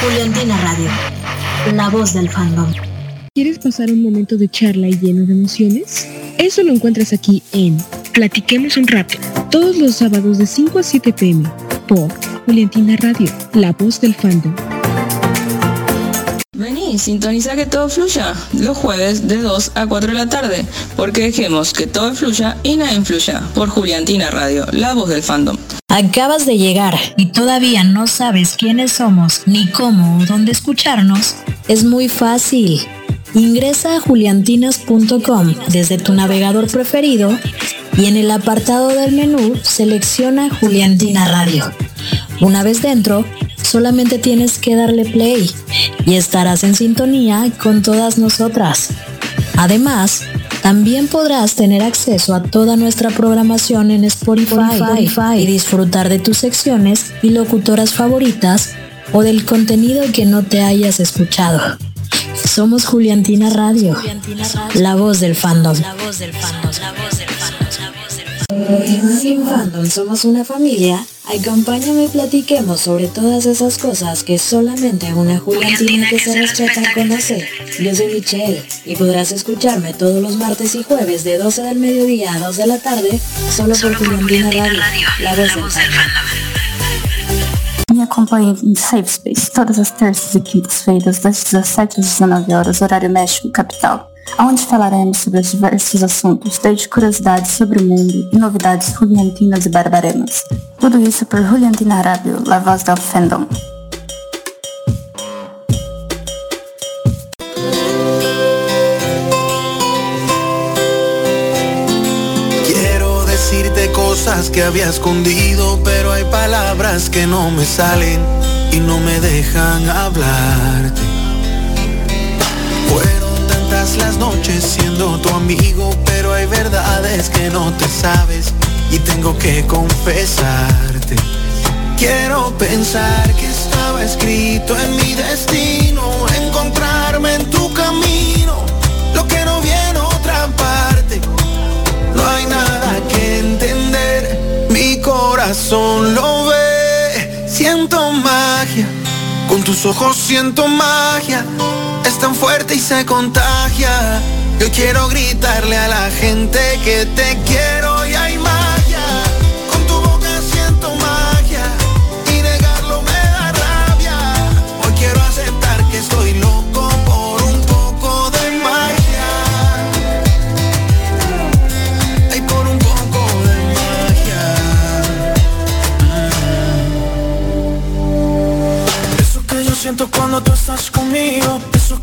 Juliantina Radio, la voz del fandom. ¿Quieres pasar un momento de charla y lleno de emociones? Eso lo encuentras aquí en Platiquemos un rato, todos los sábados de 5 a 7 pm por Juliantina Radio, la voz del fandom. Vení, sintoniza que todo fluya los jueves de 2 a 4 de la tarde, porque dejemos que todo fluya y nada influya por Juliantina Radio, la voz del fandom. Acabas de llegar y todavía no sabes quiénes somos, ni cómo o dónde escucharnos. Es muy fácil. Ingresa a juliantinas.com desde tu navegador preferido y en el apartado del menú selecciona Juliantina Radio. Una vez dentro, solamente tienes que darle play y estarás en sintonía con todas nosotras. Además, también podrás tener acceso a toda nuestra programación en Spotify, y disfrutar de tus secciones y locutoras favoritas o del contenido que no te hayas escuchado. Somos Juliantina Radio, la voz del fandom. La voz del fandom. Fandom somos una familia. Acompáñame y platiquemos sobre todas esas cosas que solamente una Juliantina que se respeta conoce. Yo soy Michelle y podrás escucharme todos los martes y jueves de 12 del mediodía a 2 de la tarde solo, por Juliantina Radio, la voz del fandom. Me acompanhe em Safe Space todas as terças e quintas-feiras das 17 às 19 horas, horário México Capital onde falaremos sobre os diversos assuntos, desde curiosidades sobre o mundo e novidades juliantinas e barbaremas. Tudo isso por Juliantina Arábio, la voz del fandom. Cosas que había escondido, pero hay palabras que no me salen y no me dejan hablarte las noches siendo tu amigo, pero hay verdades que no te sabes y tengo que confesarte. Quiero pensar que estaba escrito en mi destino, encontrarme en tu camino, lo que no viene otra parte. No hay nada que entender, mi corazón lo ve, siento magia, con tus ojos siento magia es tan fuerte y se contagia. Yo quiero gritarle a la gente que te quiero y hay magia. Con tu boca siento magia y negarlo me da rabia. Hoy quiero aceptar que estoy loco por un poco de magia. Hay por un poco de magia. Eso que yo siento cuando tú estás conmigo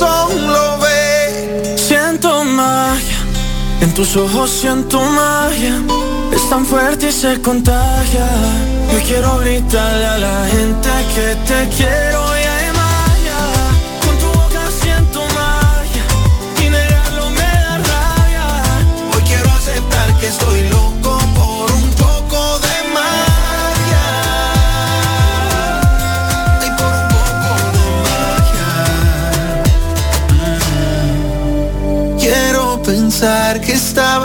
corazón ve. Siento magia, en tus ojos siento magia. Es tan fuerte y se contagia. Yo quiero gritarle a la gente que te quiero y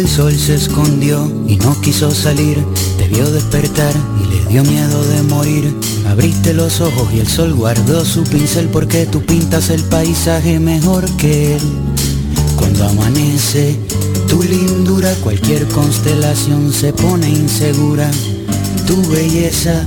el sol se escondió y no quiso salir, te vio despertar y le dio miedo de morir. Abriste los ojos y el sol guardó su pincel porque tú pintas el paisaje mejor que él. Cuando amanece, tu lindura, cualquier constelación se pone insegura. Tu belleza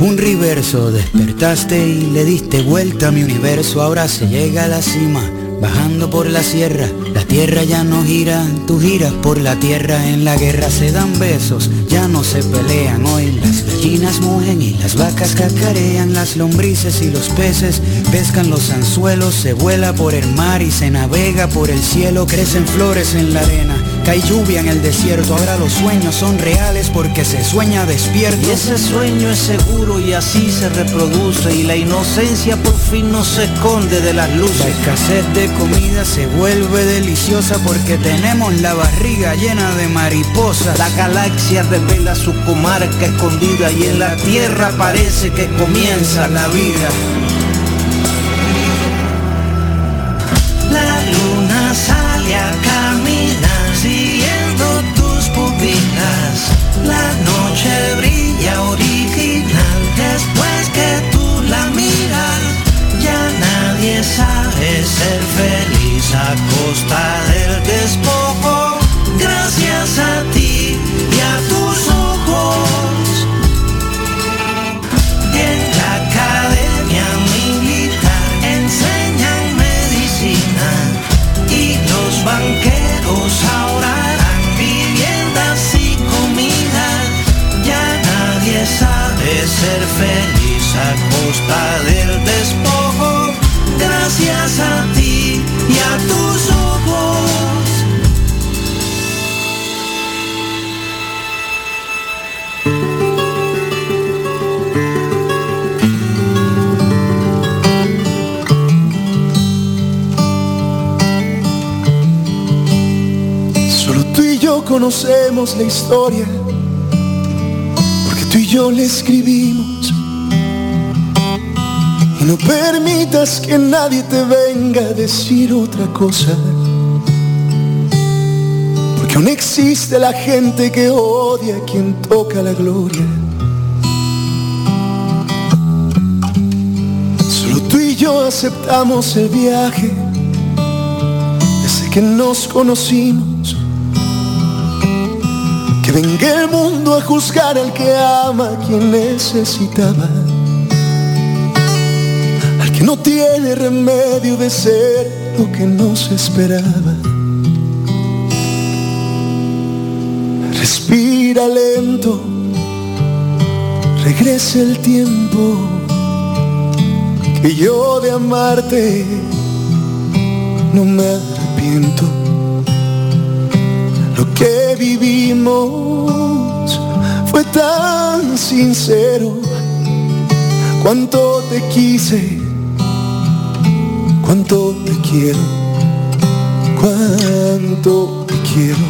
un reverso, despertaste y le diste vuelta a mi universo, ahora se llega a la cima, bajando por la sierra, la tierra ya no gira, tú giras por la tierra, en la guerra se dan besos, ya no se pelean. Hoy, las gallinas mugen y las vacas cacarean, las lombrices y los peces pescan los anzuelos, se vuela por el mar y se navega por el cielo, crecen flores en la arena hay lluvia en el desierto, ahora los sueños son reales porque se sueña despierto. Y ese sueño es seguro y así se reproduce y la inocencia por fin no se esconde de las luces. La escasez de comida se vuelve deliciosa porque tenemos la barriga llena de mariposas. La galaxia revela su comarca escondida y en la tierra parece que comienza la vida. La noche brilla original después que tú la miras. Ya nadie sabe ser feliz a costa del despojo. Gracias a ser feliz a costa del despojo. Gracias a ti y a tus ojos. Solo tú y yo conocemos la historia, yo la escribimos. Y no permitas que nadie te venga a decir otra cosa, porque aún existe la gente que odia a quien toca la gloria. Solo tú y yo aceptamos el viaje desde que nos conocimos. Que venga el mundo a juzgar al que ama a quien necesitaba. Al que no tiene remedio de ser lo que no se esperaba. Respira lento, regresa el tiempo que yo de amarte no me arrepiento. Vivimos fue tan sincero. Cuánto te quise, cuánto te quiero, cuánto te quiero.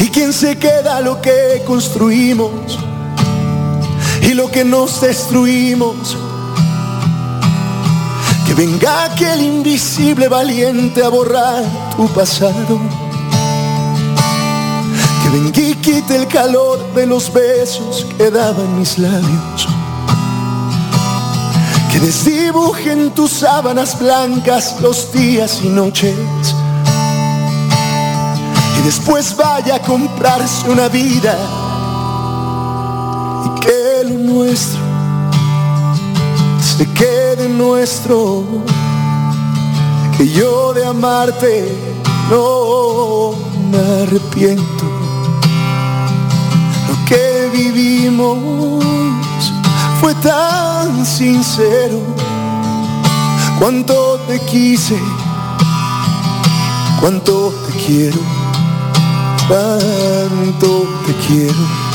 ¿Y quién se queda lo que construimos y lo que nos destruimos? Venga aquel invisible valiente a borrar tu pasado. Que venga y quite el calor de los besos que daban mis labios. Que desdibuje en tus sábanas blancas los días y noches. y después vaya a comprarse una vida y que lo nuestro se quede nuestro, que yo de amarte no me arrepiento. Lo que vivimos fue tan sincero, cuánto te quise, cuánto te quiero, cuánto te quiero.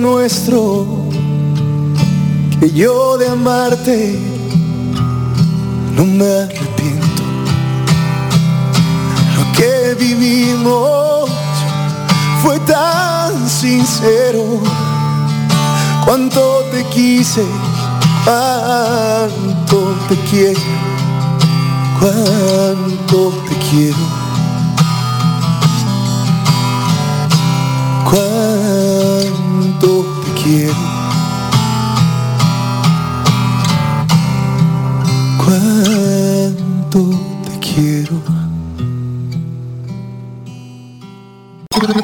Nuestro, que yo de amarte no me arrepiento. Lo que vivimos fue tan sincero. Cuánto te quise, cuánto te quiero, cuánto te quiero. Cuánto te quiero. Cuánto te quiero.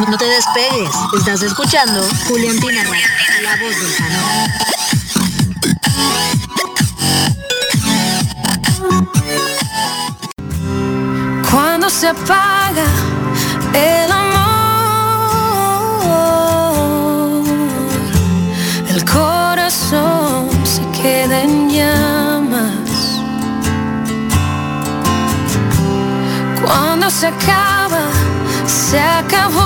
No te despegues. Estás escuchando Juliantina Radio, la voz del canal. Cuando se apaga el Se acaba, se acabó.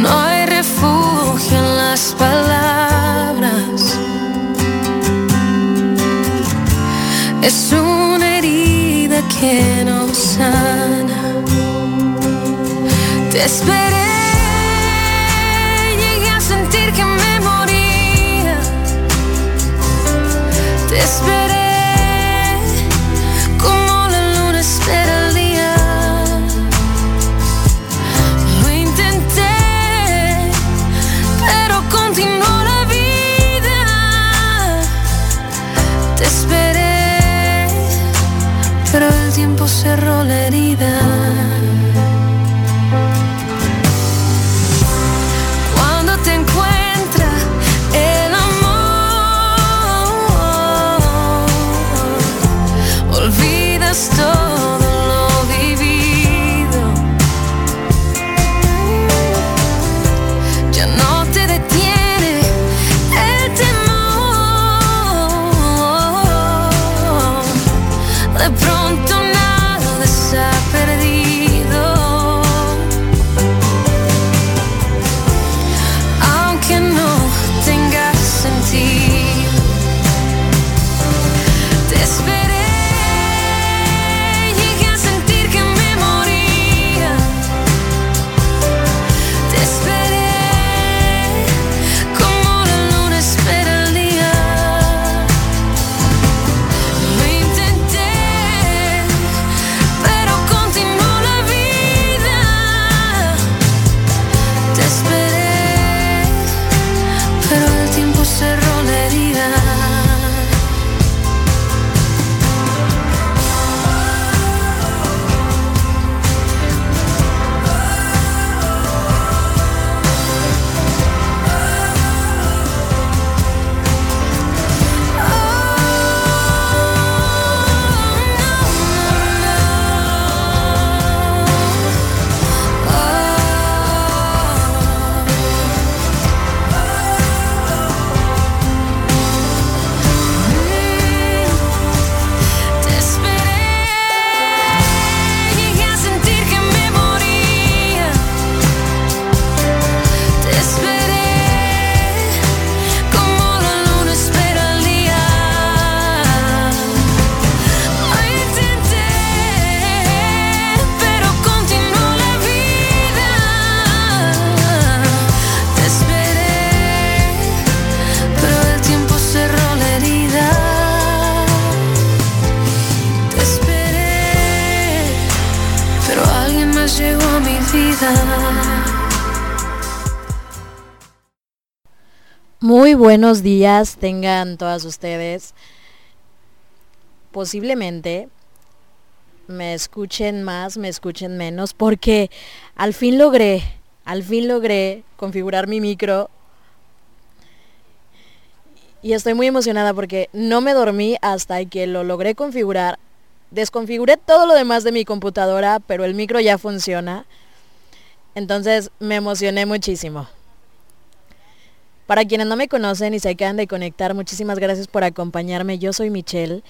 No hay refugio en las palabras. Es una herida que no sana. Te esperé, tiempo cerró la herida. Buenos días tengan todas ustedes. Posiblemente me escuchen más, me escuchen menos, porque al fin logré, al fin logré configurar mi micro. Y estoy muy emocionada porque no me dormí hasta que lo logré configurar. Desconfiguré todo lo demás de mi computadora, pero el micro ya funciona. Entonces me emocioné muchísimo. Para quienes no me conocen y se acaban de conectar, muchísimas gracias por acompañarme. Yo soy Michelle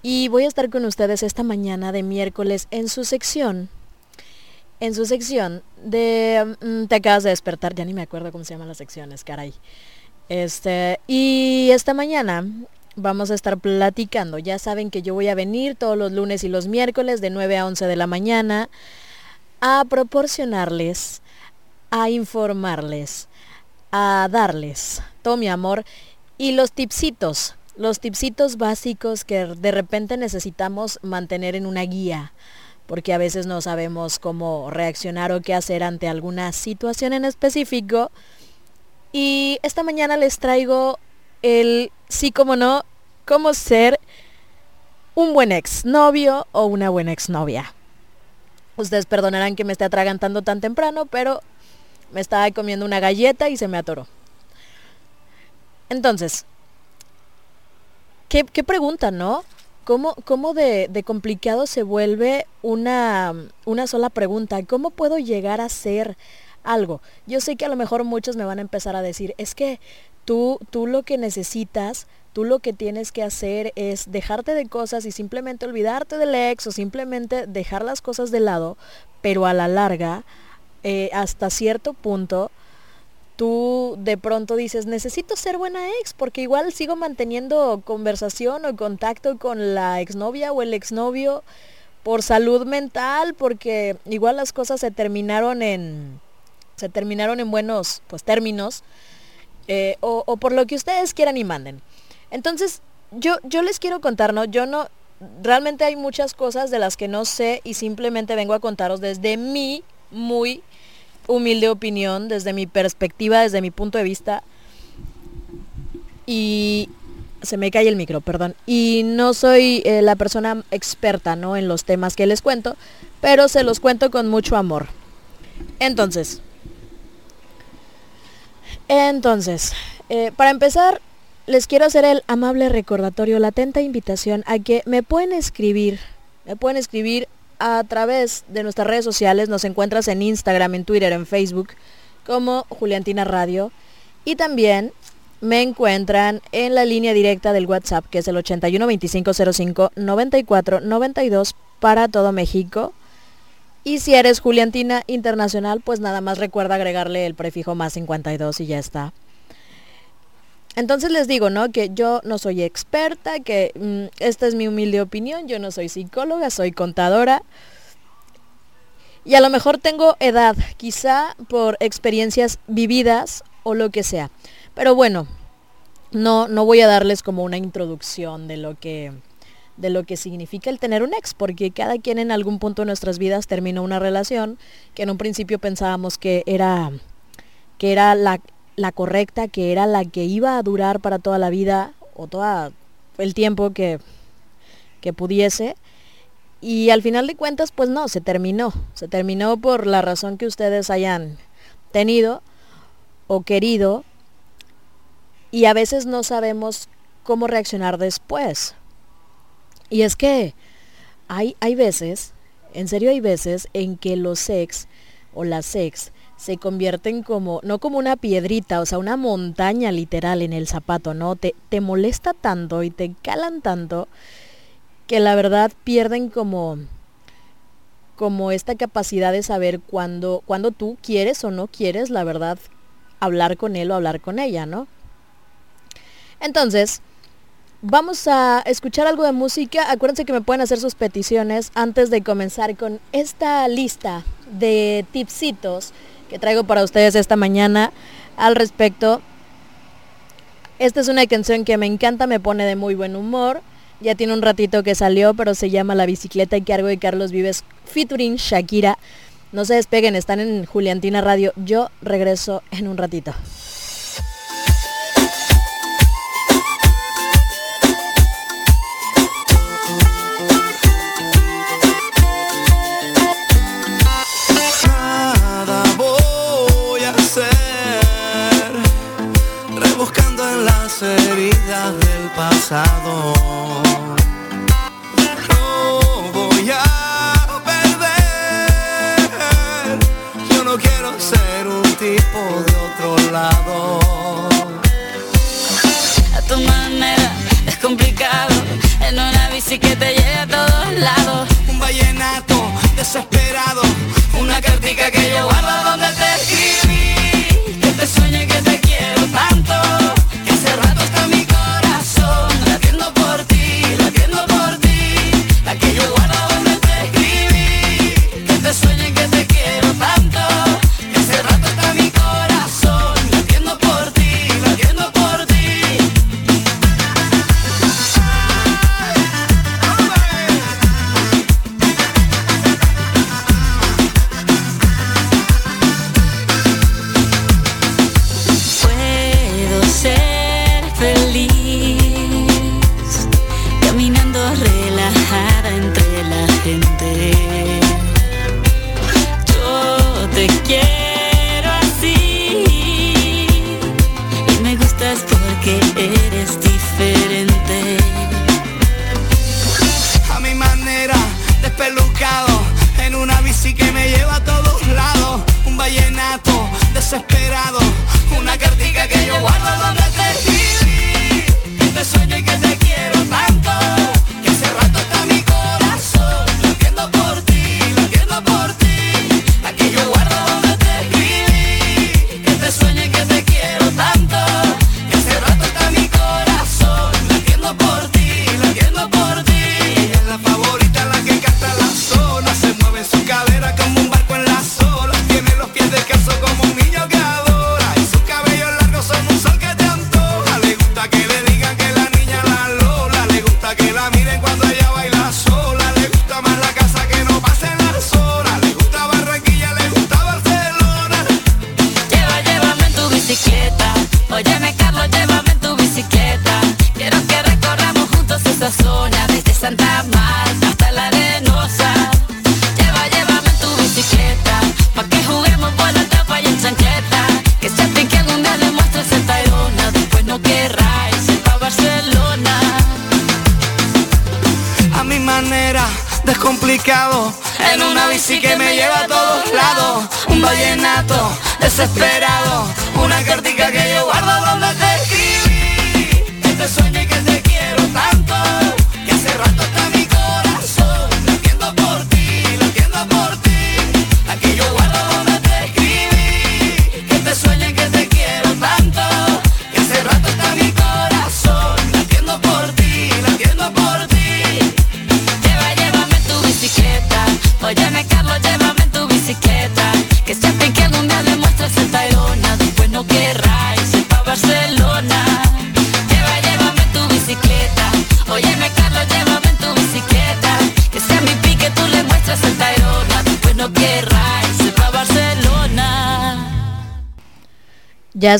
y voy a estar con ustedes esta mañana de miércoles en su sección. En su sección de... Mm, te acabas de despertar, ya ni me acuerdo cómo se llaman las secciones, caray. Este, y esta mañana vamos a estar platicando. Ya saben que yo voy a venir todos los lunes y los miércoles de 9 a 11 de la mañana a proporcionarles, a informarles, a darles todo mi amor y los tipsitos, los tipsitos básicos que de repente necesitamos mantener en una guía, porque a veces no sabemos cómo reaccionar o qué hacer ante alguna situación en específico. Y esta mañana les traigo el sí como no, cómo ser un buen ex novio o una buena exnovia. Ustedes perdonarán que me esté atragantando tan temprano, pero me estaba comiendo una galleta y se me atoró. Entonces, ¿qué, pregunta, no? ¿Cómo, cómo de, de, complicado se vuelve una, una sola pregunta? ¿Cómo puedo llegar a ser algo? Yo sé que a lo mejor muchos me van a empezar a decir, es que tú, tú lo que necesitas Tú lo que tienes que hacer es dejarte de cosas y simplemente olvidarte del ex o simplemente dejar las cosas de lado, pero a la larga, eh, hasta cierto punto, tú de pronto dices, necesito ser buena ex, porque igual sigo manteniendo conversación o contacto con la exnovia o el exnovio por salud mental, porque igual las cosas se terminaron en, se terminaron en buenos pues, términos, eh, o, por lo que ustedes quieran y manden. Entonces, yo, yo les quiero contar, ¿no? Yo no, realmente hay muchas cosas de las que no sé y simplemente vengo a contaros desde mi muy humilde opinión, desde mi perspectiva, desde mi punto de vista. Y se me cae el micro, perdón. Y no soy eh, la persona experta, ¿no? En los temas que les cuento, pero se los cuento con mucho amor. Entonces, entonces, eh, para empezar, les quiero hacer el amable recordatorio, la atenta invitación a que me pueden escribir, me pueden escribir a través de nuestras redes sociales, nos encuentras en Instagram, en Twitter, en Facebook, como Juliantina Radio, y también me encuentran en la línea directa del WhatsApp, que es el 81 2505 94 92 para todo México. Y si eres Juliantina Internacional, pues nada más recuerda agregarle el prefijo más 52 y ya está. Entonces les digo, ¿no? Que yo no soy experta, que mm, esta es mi humilde opinión, yo no soy psicóloga, soy contadora. Y a lo mejor tengo edad, quizá por experiencias vividas o lo que sea. Pero bueno, no, no voy a darles como una introducción de lo que de lo que significa el tener un ex, porque cada quien en algún punto de nuestras vidas terminó una relación que en un principio pensábamos que era que era la, la correcta, que era la que iba a durar para toda la vida o todo el tiempo que, que pudiese. Y al final de cuentas, pues no, se terminó. Se terminó por la razón que ustedes hayan tenido o querido. Y a veces no sabemos cómo reaccionar después. Y es que hay, hay veces, en serio hay veces en que los ex o las ex se convierten como, no como una piedrita, o sea, una montaña literal en el zapato, ¿no? Te, te molesta tanto y te calan tanto que la verdad pierden como, como esta capacidad de saber cuándo, cuando tú quieres o no quieres, la verdad, hablar con él o hablar con ella, ¿no? Entonces, vamos a escuchar algo de música. Acuérdense que me pueden hacer sus peticiones antes de comenzar con esta lista de tipsitos que traigo para ustedes esta mañana al respecto. Esta es una canción que me encanta, me pone de muy buen humor. Ya tiene un ratito que salió, pero se llama La bicicleta y cargo de Carlos Vives featuring Shakira. No se despeguen, están en Juliantina Radio. Yo regreso en un ratito. Las heridas del pasado. No voy a perder. Yo no quiero ser un tipo de otro lado. A tu manera es complicado. En una bici que te lleve a todos lados. Un vallenato desesperado. Una cartica que yo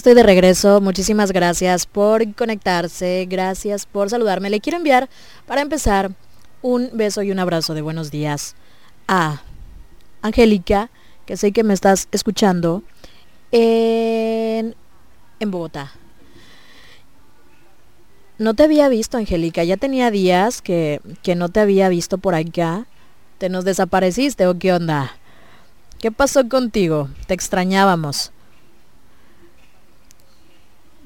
estoy de regreso. Muchísimas gracias por conectarse. Gracias por saludarme. Le quiero enviar, para empezar, un beso y un abrazo de buenos días a Angélica, que sé que me estás escuchando, en, en Bogotá. No te había visto, Angélica. Ya tenía días que, que no te había visto por acá. ¿Te nos desapareciste o qué onda? ¿Qué pasó contigo? Te extrañábamos.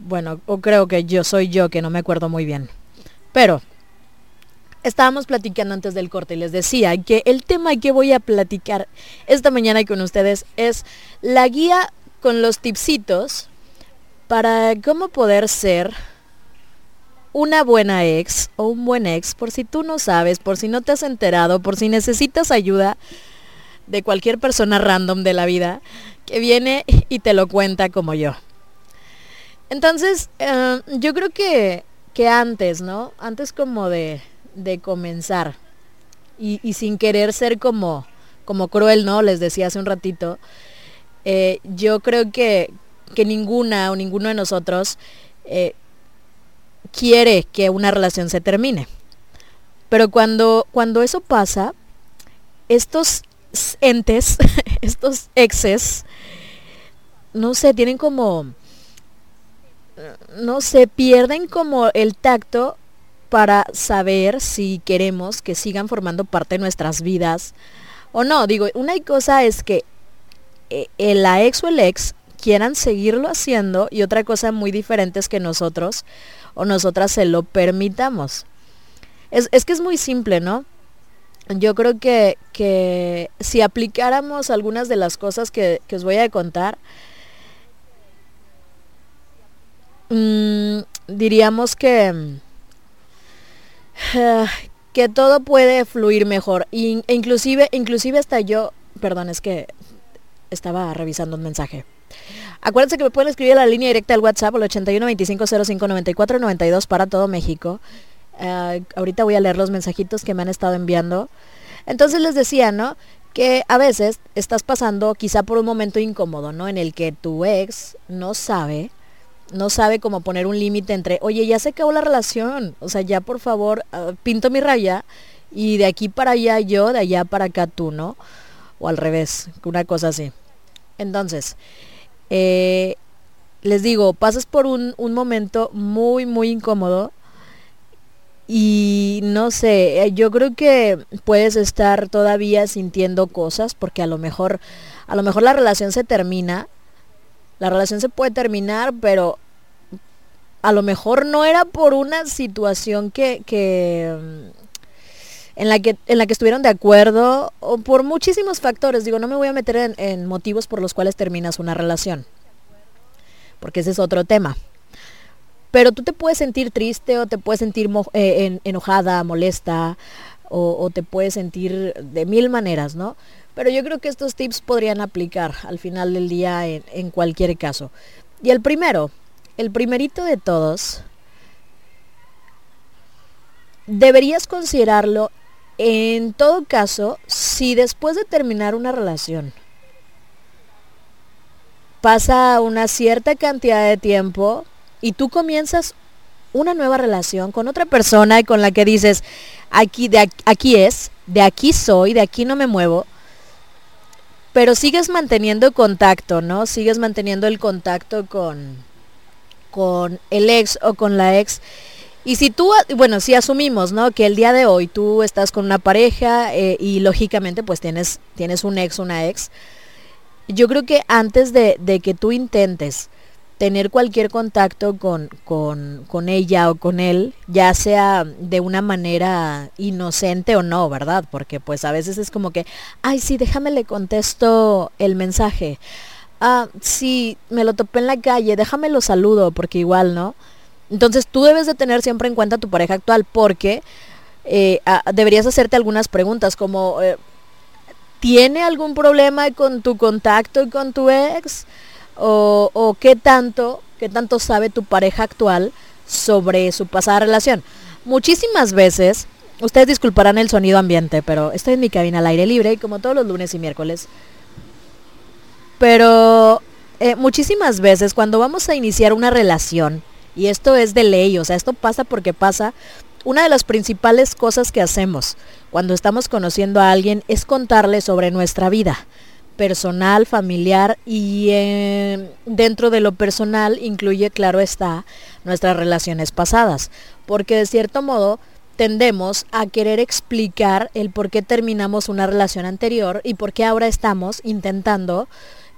Bueno, o creo que yo soy yo que no me acuerdo muy bien. Pero estábamos platicando antes del corte y les decía que el tema que voy a platicar esta mañana con ustedes es la guía con los tipsitos para cómo poder ser una buena ex o un buen ex, por si tú no sabes, por si no te has enterado, por si necesitas ayuda de cualquier persona random de la vida que viene y te lo cuenta como yo. Entonces, eh, yo creo que, que antes, ¿no? Antes como de, de comenzar y, y sin querer ser como, como cruel, ¿no? Les decía hace un ratito, eh, yo creo que, que ninguna o ninguno de nosotros eh, quiere que una relación se termine. Pero cuando, cuando eso pasa, estos entes, estos exes, no sé, tienen como no sé, pierden como el tacto para saber si queremos que sigan formando parte de nuestras vidas o no. Digo, una cosa es que eh, la ex o el ex quieran seguirlo haciendo y otra cosa muy diferente es que nosotros o nosotras se lo permitamos. Es, es que es muy simple, ¿no? Yo creo que, que si aplicáramos algunas de las cosas que, que os voy a contar, mmm, diríamos que, que todo puede fluir mejor. E inclusive, inclusive hasta yo, perdón, es que estaba revisando un mensaje. Acuérdense que me pueden escribir a la línea directa del WhatsApp al 81 25 05 94 92 para todo México. Uh, ahorita voy a leer los mensajitos que me han estado enviando. Entonces les decía, ¿no? Que a veces estás pasando quizá por un momento incómodo, ¿no? En el que tu ex no sabe no sabe cómo poner un límite entre, oye, ya se acabó la relación, o sea, ya por favor, uh, pinto mi raya y de aquí para allá yo, de allá para acá tú, ¿no? O al revés, una cosa así. Entonces, eh, les digo, pasas por un, un momento muy, muy incómodo y no sé, eh, yo creo que puedes estar todavía sintiendo cosas porque a lo mejor, a lo mejor la relación se termina la relación se puede terminar, pero a lo mejor no era por una situación que, que en la que en la que estuvieron de acuerdo o por muchísimos factores. Digo, no me voy a meter en, motivos por los cuales terminas una relación, porque ese es otro tema. Pero tú te puedes sentir triste o te puedes sentir eh, en, enojada, molesta o, o te puedes sentir de mil maneras, ¿no? Pero yo creo que estos tips podrían aplicar al final del día en, cualquier caso. Y el primero, el primerito de todos, deberías considerarlo en todo caso si después de terminar una relación pasa una cierta cantidad de tiempo y tú comienzas una nueva relación con otra persona y con la que dices, aquí, de aquí, es, de aquí soy, de aquí no me muevo, pero sigues manteniendo contacto, ¿no? Sigues manteniendo el contacto con, con el ex o con la ex. Y si tú, bueno, si asumimos, ¿no? Que el día de hoy tú estás con una pareja eh, y lógicamente pues tienes, tienes un ex, una ex, yo creo que antes de, de que tú intentes tener cualquier contacto con, con, ella o con él, ya sea de una manera inocente o no, ¿verdad? Porque pues a veces es como que, ay, sí, déjame le contesto el mensaje. Ah, sí, me lo topé en la calle, déjame lo saludo, porque igual, ¿no? Entonces tú debes de tener siempre en cuenta tu pareja actual, porque eh, deberías hacerte algunas preguntas como, eh, ¿tiene algún problema con tu contacto con tu ex? O, qué tanto, qué tanto sabe tu pareja actual sobre su pasada relación. Muchísimas veces, ustedes disculparán el sonido ambiente, pero estoy en mi cabina al aire libre, como todos los lunes y miércoles. Pero eh, muchísimas veces cuando vamos a iniciar una relación, y esto es de ley, o sea, esto pasa porque pasa, una de las principales cosas que hacemos cuando estamos conociendo a alguien es contarle sobre nuestra vida personal, familiar y eh, dentro de lo personal incluye, claro está, nuestras relaciones pasadas, porque de cierto modo tendemos a querer explicar el por qué terminamos una relación anterior y por qué ahora estamos intentando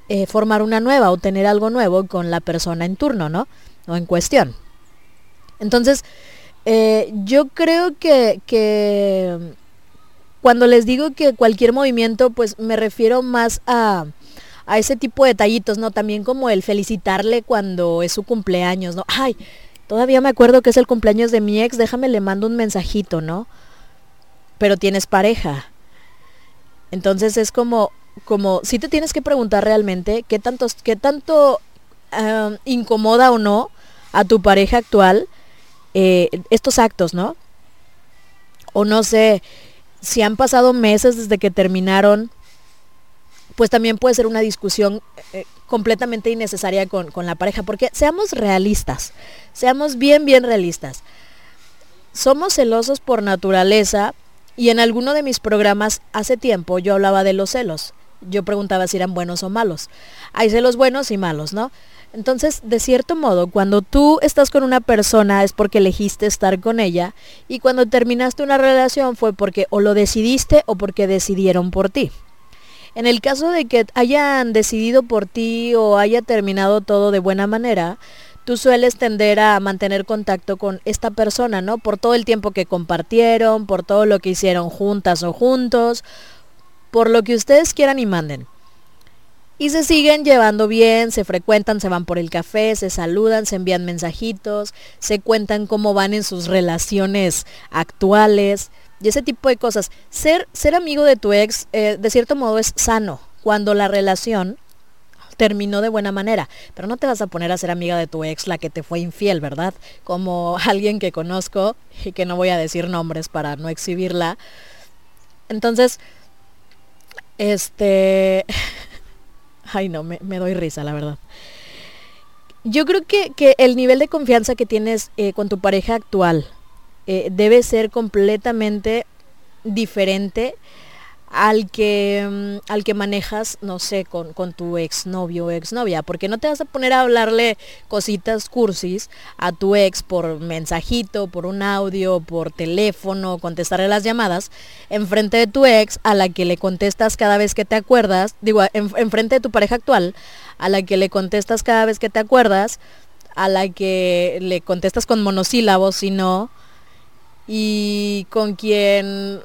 eh, formar una nueva o tener algo nuevo con la persona en turno, ¿no? O en cuestión. Entonces, eh, yo creo que, que cuando les digo que cualquier movimiento, pues me refiero más a, a ese tipo de detallitos, ¿no? También como el felicitarle cuando es su cumpleaños, ¿no? Ay, todavía me acuerdo que es el cumpleaños de mi ex, déjame le mando un mensajito, ¿no? Pero tienes pareja. Entonces es como, como, si te tienes que preguntar realmente qué tanto, qué tanto incomoda o no a tu pareja actual eh, estos actos, ¿no? O no sé, si han pasado meses desde que terminaron, pues también puede ser una discusión eh, completamente innecesaria con, con, la pareja, porque seamos realistas, seamos bien, bien realistas. Somos celosos por naturaleza y en alguno de mis programas hace tiempo yo hablaba de los celos. Yo preguntaba si eran buenos o malos. Hay celos buenos y malos, ¿no? Entonces, de cierto modo, cuando tú estás con una persona es porque elegiste estar con ella y cuando terminaste una relación fue porque o lo decidiste o porque decidieron por ti. En el caso de que hayan decidido por ti o haya terminado todo de buena manera, tú sueles tender a mantener contacto con esta persona, ¿no? Por todo el tiempo que compartieron, por todo lo que hicieron juntas o juntos, por lo que ustedes quieran y manden. Y se siguen llevando bien, se frecuentan, se van por el café, se saludan, se envían mensajitos, se cuentan cómo van en sus relaciones actuales y ese tipo de cosas. Ser, ser amigo de tu ex, eh, de cierto modo, es sano cuando la relación terminó de buena manera. Pero no te vas a poner a ser amiga de tu ex, la que te fue infiel, ¿verdad? Como alguien que conozco y que no voy a decir nombres para no exhibirla. Entonces, este... Ay, no, me, doy risa, la verdad. Yo creo que, que el nivel de confianza que tienes eh, con tu pareja actual eh, debe ser completamente diferente al que, mm, al que manejas, no sé, con, con tu exnovio o exnovia, porque no te vas a poner a hablarle cositas cursis a tu ex por mensajito, por un audio, por teléfono, contestarle las llamadas, enfrente de tu ex a la que le contestas cada vez que te acuerdas, digo, enfrente de tu pareja actual, a la que le contestas cada vez que te acuerdas, a la que le contestas con monosílabos, si no, y con quien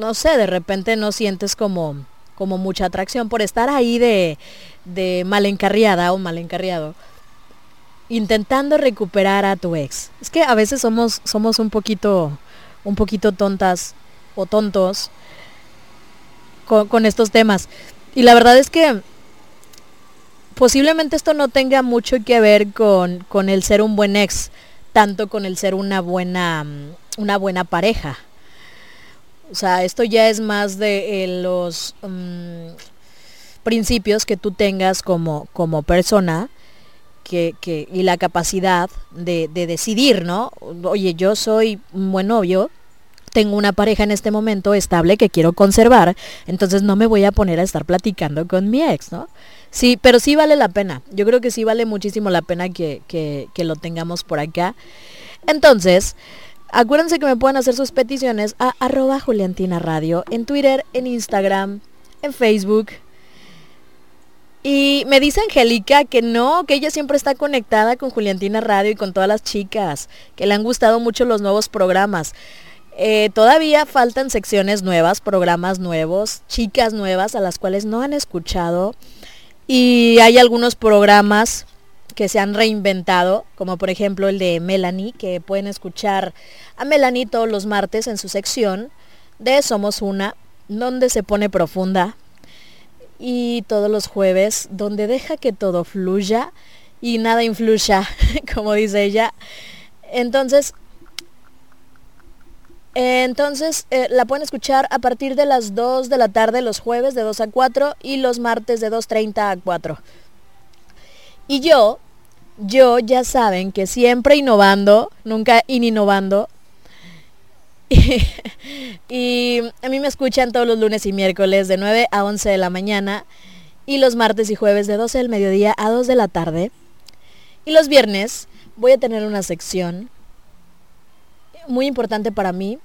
no sé, de repente no sientes como, como mucha atracción por estar ahí de, de mal encarriada o mal encarriado intentando recuperar a tu ex. Es que a veces somos, somos un poquito, un poquito tontas o tontos con, con, estos temas. Y la verdad es que posiblemente esto no tenga mucho que ver con, con el ser un buen ex, tanto con el ser una buena, una buena pareja. O sea, esto ya es más de eh, los um, principios que tú tengas como, como persona que, que, y la capacidad de, de decidir, ¿no? Oye, yo soy un buen novio, tengo una pareja en este momento estable que quiero conservar, entonces no me voy a poner a estar platicando con mi ex, ¿no? Sí, pero sí vale la pena. Yo creo que sí vale muchísimo la pena que, que, que lo tengamos por acá. Entonces, Acuérdense que me pueden hacer sus peticiones a arroba Juliantina Radio en Twitter, en Instagram, en Facebook. Y me dice Angélica que no, que ella siempre está conectada con Juliantina Radio y con todas las chicas, que le han gustado mucho los nuevos programas. Eh, todavía faltan secciones nuevas, programas nuevos, chicas nuevas a las cuales no han escuchado. Y hay algunos programas que se han reinventado, como por ejemplo el de Melanie, que pueden escuchar a Melanie todos los martes en su sección de Somos Una, donde se pone profunda, y todos los jueves, donde deja que todo fluya y nada influya, como dice ella. Entonces, entonces eh, la pueden escuchar a partir de las 2 de la tarde los jueves de 2 a 4 y los martes de 2.30 a 4. Y yo yo ya saben que siempre innovando, nunca innovando. y a mí me escuchan todos los lunes y miércoles de 9 a 11 de la mañana y los martes y jueves de 12 del mediodía a 2 de la tarde. Y los viernes voy a tener una sección muy importante para mí,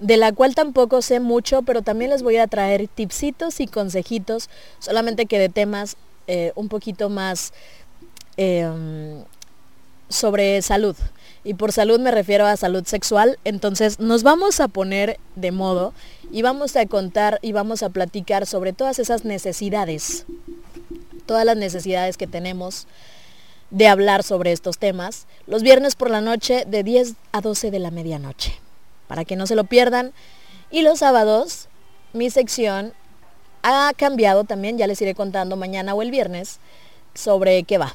de la cual tampoco sé mucho, pero también les voy a traer tipsitos y consejitos, solamente que de temas eh, un poquito más Em, sobre salud. Y por salud me refiero a salud sexual. Entonces nos vamos a poner de modo y vamos a contar y vamos a platicar sobre todas esas necesidades. Todas las necesidades que tenemos de hablar sobre estos temas. Los viernes por la noche de 10 a 12 de la medianoche. Para que no se lo pierdan. Y los sábados, mi sección ha cambiado también, ya les iré contando mañana o el viernes, sobre qué va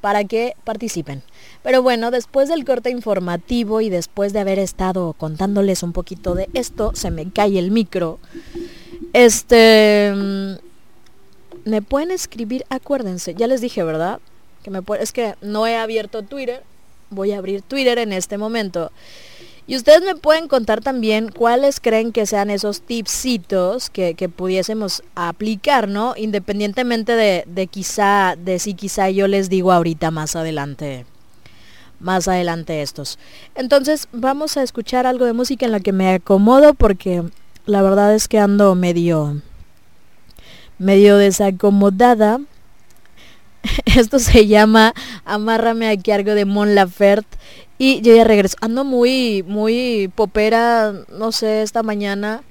para que participen. Pero bueno, después del corte informativo y después de haber estado contándoles un poquito de esto, se me cae el micro. Este mm, me pueden escribir, acuérdense, ya les dije, ¿verdad? Que me es que no he abierto Twitter. Voy a abrir Twitter en este momento. Y ustedes me pueden contar también cuáles creen que sean esos tipsitos que, pudiésemos aplicar, ¿no? Independientemente de, de quizá, de si quizá yo les digo ahorita más adelante más adelante estos. Entonces vamos a escuchar algo de música en la que me acomodo porque la verdad es que ando medio medio desacomodada. Esto se llama Amárrame aquí algo de Mon Laferte y yo ya regreso. Ando muy muy popera, no sé, esta mañana.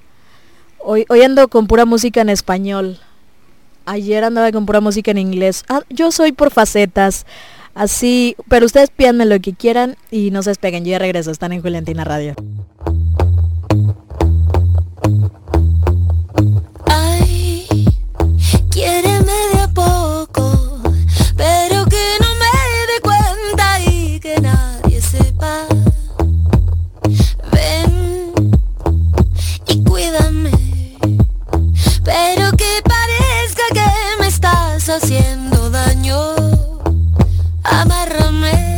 Hoy hoy ando con pura música en español. Ayer andaba con pura música en inglés. Ah, yo soy por facetas. Así, pero ustedes pídanme lo que quieran y no se despeguen. Yo ya regreso. Están en Juliantina Radio. Haciendo daño. Amárrame.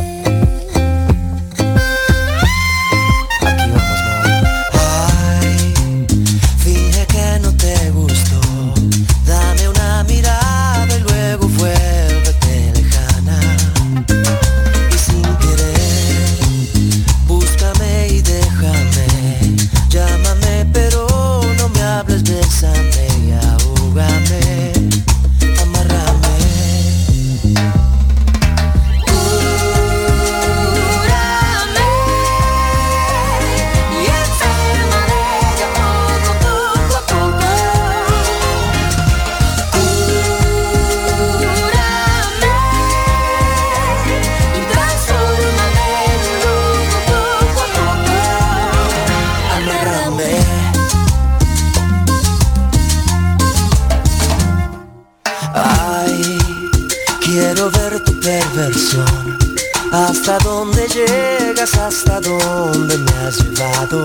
Hasta dónde llegas, hasta dónde me has llevado.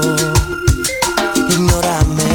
Ignórame,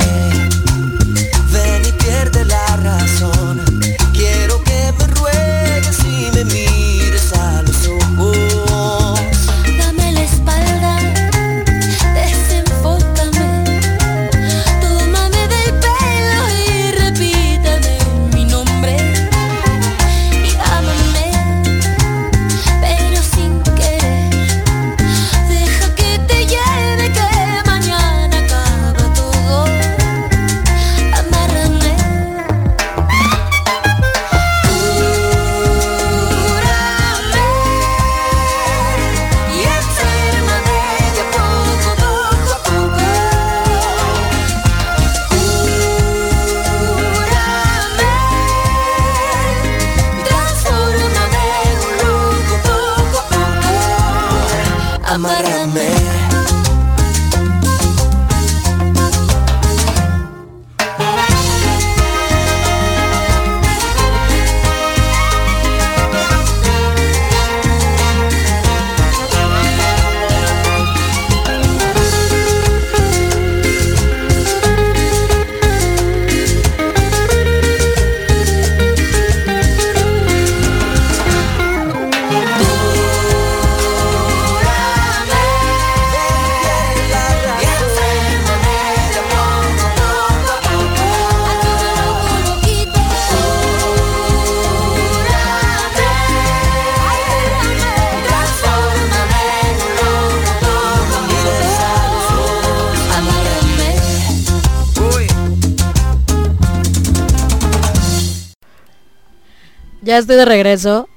estoy de regreso.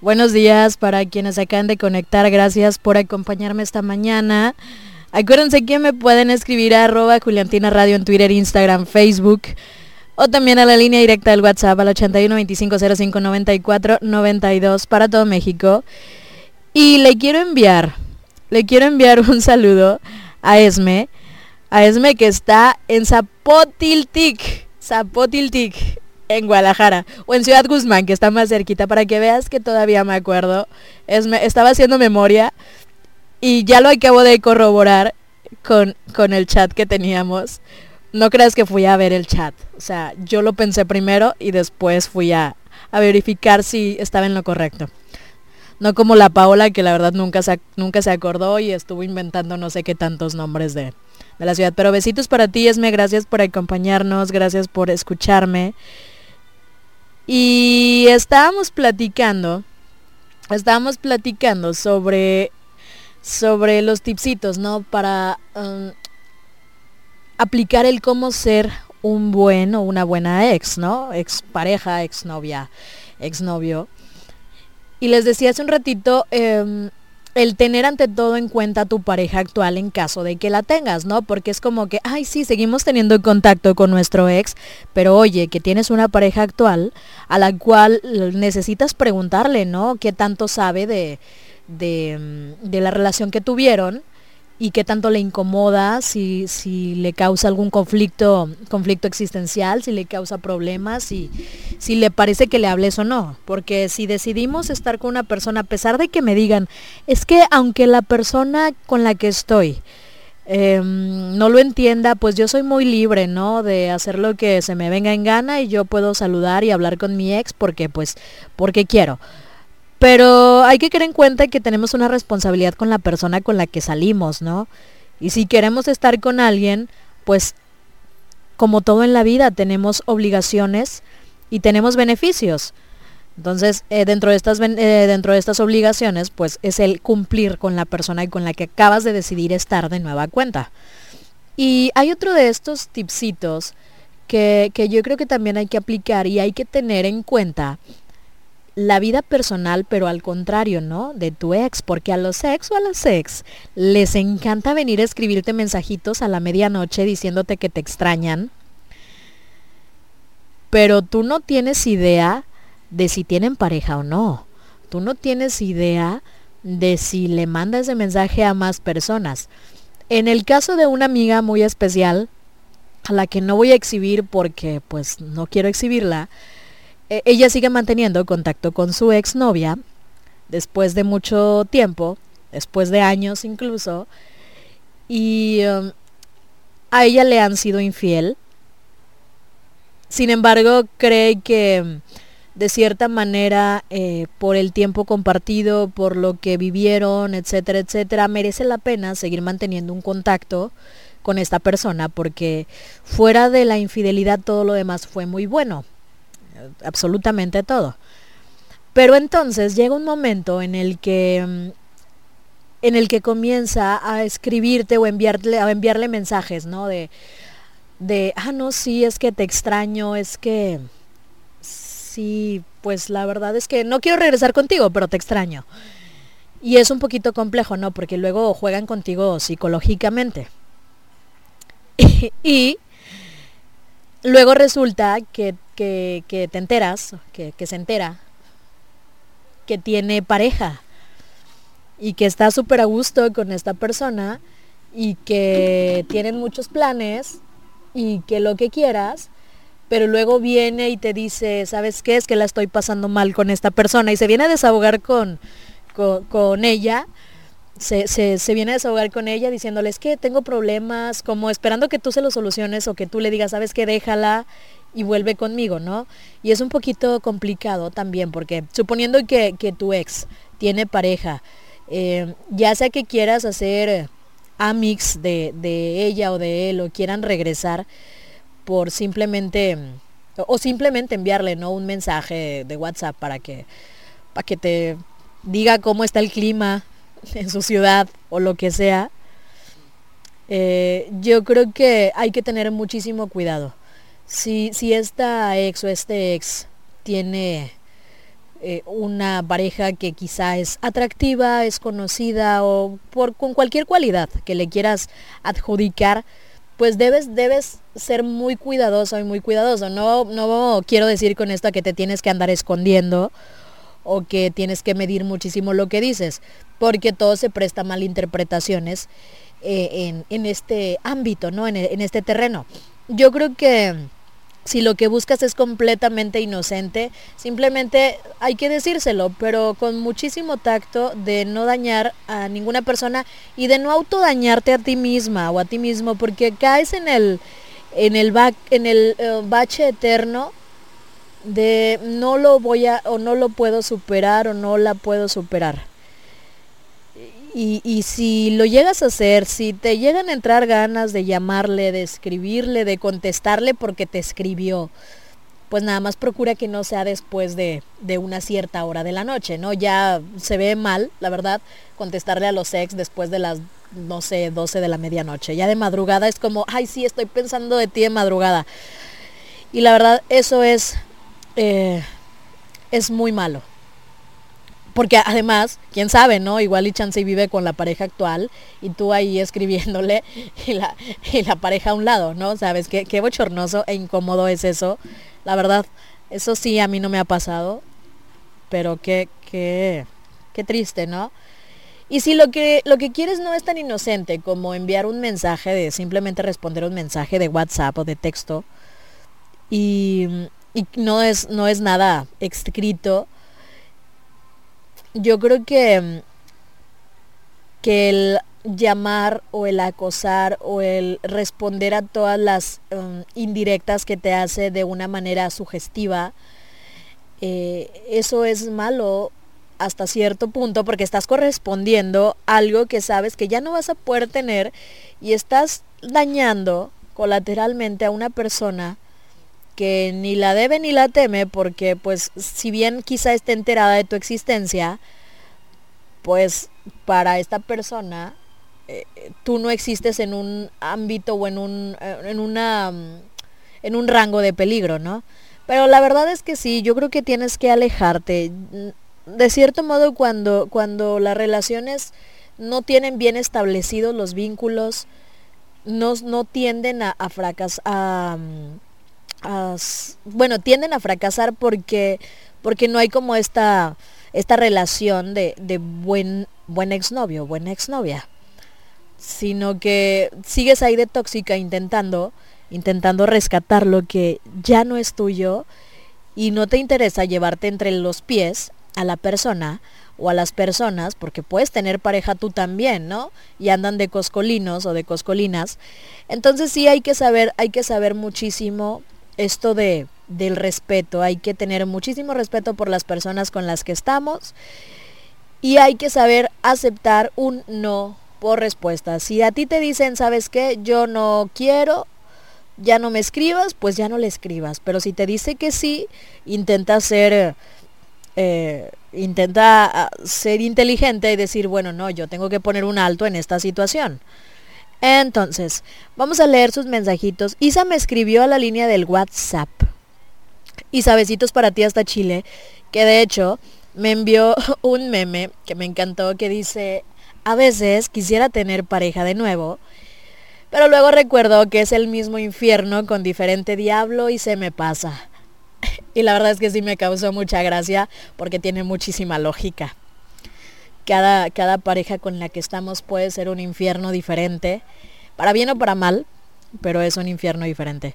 Buenos días para quienes acaban de conectar. Gracias por acompañarme esta mañana. Acuérdense que me pueden escribir a arroba Juliantina Radio en Twitter, Instagram, Facebook. O también a la línea directa del WhatsApp al 81 25 05 94 92 para todo México. Y le quiero enviar, le quiero enviar un saludo a Esme. A Esme que está en Zapotiltic. Zapotiltic en Guadalajara o en Ciudad Guzmán, que está más cerquita, para que veas que todavía me acuerdo. Es, me- estaba haciendo memoria y ya lo acabo de corroborar con, con el chat que teníamos. No creas que fui a ver el chat. O sea, yo lo pensé primero y después fui a, a verificar si estaba en lo correcto. No como la Paola que la verdad nunca se, nunca se acordó y estuvo inventando no sé qué tantos nombres de, de la ciudad. Pero besitos para ti, Esme, gracias por acompañarnos, gracias por escucharme. Y estábamos platicando, estábamos platicando sobre, sobre los tipsitos, ¿no? Para um, aplicar el cómo ser un buen o una buena ex, ¿no? Ex pareja, ex novia, ex novio. Y les decía hace un ratito, em, el tener ante todo en cuenta a tu pareja actual en caso de que la tengas, ¿no? Porque es como que, ay, sí, seguimos teniendo contacto con nuestro ex, pero oye, que tienes una pareja actual a la cual necesitas preguntarle, ¿no? ¿Qué tanto sabe de, de, mm, de la relación que tuvieron? Y qué tanto le incomoda, si, si le causa algún conflicto, conflicto existencial, si le causa problemas, si le parece que le hables o no. Porque si decidimos estar con una persona, a pesar de que me digan, es que aunque la persona con la que estoy em, no lo entienda, pues yo soy muy libre, ¿no? De hacer lo que se me venga en gana y yo puedo saludar y hablar con mi ex porque, pues, porque quiero. Pero hay que tener en cuenta que tenemos una responsabilidad con la persona con la que salimos, ¿no? Y si queremos estar con alguien, pues como todo en la vida, tenemos obligaciones y tenemos beneficios. Entonces, eh, dentro, de estas, eh, dentro de estas obligaciones, pues es el cumplir con la persona con la que acabas de decidir estar de nueva cuenta. Y hay otro de estos tipsitos que, que yo creo que también hay que aplicar y hay que tener en cuenta la vida personal, pero al contrario, ¿no? De tu ex, porque a los ex o a las ex les encanta venir a escribirte mensajitos a la medianoche diciéndote que te extrañan, pero tú no tienes idea de si tienen pareja o no. Tú no tienes idea de si le manda ese mensaje a más personas. En el caso de una amiga muy especial, a la que no voy a exhibir porque pues no quiero exhibirla, e-, ella sigue manteniendo contacto con su exnovia después de mucho tiempo, después de años incluso, y um, a ella le han sido infiel. Sin embargo, cree que um, de cierta manera, eh, por el tiempo compartido, por lo que vivieron, etcétera, etcétera, merece la pena seguir manteniendo un contacto con esta persona, porque fuera de la infidelidad todo lo demás fue muy bueno absolutamente todo. Pero entonces llega un momento en el que mm, en el que comienza a escribirte o enviarle, a enviarle mensajes, ¿no? De, de, ah, no, sí, es que te extraño, es que, sí, pues la verdad es que no quiero regresar contigo, pero te extraño. Y es un poquito complejo, ¿no? Porque luego juegan contigo psicológicamente. y luego resulta que que, te enteras, que, que se entera, que tiene pareja y que está súper a gusto con esta persona y que tienen muchos planes y que lo que quieras, pero luego viene y te dice, ¿sabes qué? Es que la estoy pasando mal con esta persona y se viene a desahogar con, con, ella. Se, se, viene a desahogar con ella diciéndoles que tengo problemas, como esperando que tú se lo soluciones o que tú le digas, sabes qué? déjala y vuelve conmigo, ¿no? Y es un poquito complicado también, porque suponiendo que, tu ex tiene pareja, eh, ya sea que quieras hacer amix de, de ella o de él o quieran regresar por simplemente o simplemente enviarle no un mensaje de WhatsApp para que para que te diga cómo está el clima en su ciudad o lo que sea eh, yo creo que hay que tener muchísimo cuidado si, si esta ex o este ex tiene eh, una pareja que quizá es atractiva, es conocida o por, con cualquier cualidad que le quieras adjudicar, pues debes, debes ser muy cuidadoso y muy cuidadoso. No, no quiero decir con esto que te tienes que andar escondiendo o que tienes que medir muchísimo lo que dices, porque todo se presta malinterpretaciones eh, en, en, este ámbito, ¿no? En, en este terreno. Yo creo que si lo que buscas es completamente inocente, simplemente hay que decírselo, pero con muchísimo tacto de no dañar a ninguna persona y de no autodañarte a ti misma o a ti mismo, porque caes en el, en el, en el eh, bache eterno de no lo voy a o no lo puedo superar o no la puedo superar. Y, si lo llegas a hacer, si te llegan a entrar ganas de llamarle, de escribirle, de contestarle porque te escribió, pues nada más procura que no sea después de, de, una cierta hora de la noche, ¿no? Ya se ve mal, la verdad, contestarle a los ex después de las, no sé, 12 de la medianoche. Ya de madrugada es como, ay, sí, estoy pensando de ti de madrugada. Y la verdad, eso es, eh, es muy malo. Porque además, quién sabe, ¿no? Igual y Chance vive con la pareja actual y tú ahí escribiéndole y la, y la pareja a un lado, ¿no? ¿Sabes qué, qué bochornoso e incómodo es eso? La verdad, eso sí a mí no me ha pasado, pero qué, qué, qué triste, ¿no? Y si lo que, lo que quieres no es tan inocente como enviar un mensaje de simplemente responder un mensaje de WhatsApp o de texto y, y no, es, no es nada escrito, yo creo que, que el llamar o el acosar o el responder a todas las um, indirectas que te hace de una manera sugestiva, eh, eso es malo hasta cierto punto porque estás correspondiendo algo que sabes que ya no vas a poder tener y estás dañando colateralmente a una persona que ni la debe ni la teme porque pues si bien quizá esté enterada de tu existencia, pues para esta persona eh, tú no existes en un ámbito o en un, eh, en una, en un rango de peligro, ¿no? Pero la verdad es que sí, yo creo que tienes que alejarte. De cierto modo, cuando, cuando las relaciones no tienen bien establecidos los vínculos, no, no tienden a, a fracasar, a, bueno, tienden a fracasar porque, porque no hay como esta, esta relación de, de buen, buen exnovio, buena exnovia sino que sigues ahí de tóxica intentando, intentando rescatar lo que ya no es tuyo y no te interesa llevarte entre los pies a la persona o a las personas, porque puedes tener pareja tú también, ¿no? Y andan de coscolinos o de coscolinas. Entonces sí hay que saber, hay que saber muchísimo esto de del respeto, hay que tener muchísimo respeto por las personas con las que estamos y hay que saber aceptar un no por respuesta. Si a ti te dicen, ¿sabes qué? Yo no quiero, ya no me escribas, pues ya no le escribas. Pero si te dice que sí, intenta ser, eh, intenta ah, ser inteligente y decir, bueno, no, yo tengo que poner un alto en esta situación. Entonces, vamos a leer sus mensajitos. Isa me escribió a la línea del WhatsApp. Y sabecitos para ti hasta Chile, que de hecho me envió un meme que me encantó que dice, a veces quisiera tener pareja de nuevo, pero luego recuerdo que es el mismo infierno con diferente diablo y se me pasa. Y la verdad es que sí me causó mucha gracia porque tiene muchísima lógica. Cada, cada pareja con la que estamos puede ser un infierno diferente, para bien o para mal, pero es un infierno diferente.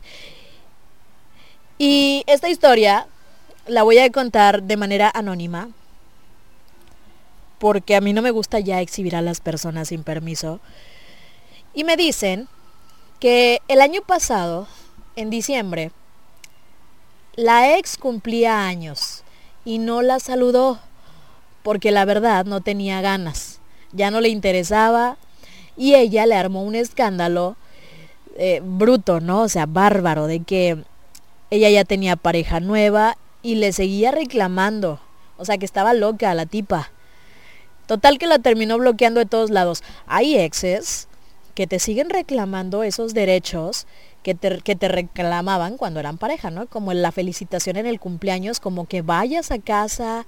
Y esta historia la voy a contar de manera anónima, porque a mí no me gusta ya exhibir a las personas sin permiso. Y me dicen que el año pasado, en diciembre, la ex cumplía años y no la saludó porque la verdad no tenía ganas, ya no le interesaba y ella le armó un escándalo eh, bruto, ¿no? O sea, bárbaro, de que ella ya tenía pareja nueva y le seguía reclamando, o sea, que estaba loca la tipa. Total que la terminó bloqueando de todos lados. Hay exes que te siguen reclamando esos derechos que te, que te, reclamaban cuando eran pareja, ¿no? Como la felicitación en el cumpleaños, como que vayas a casa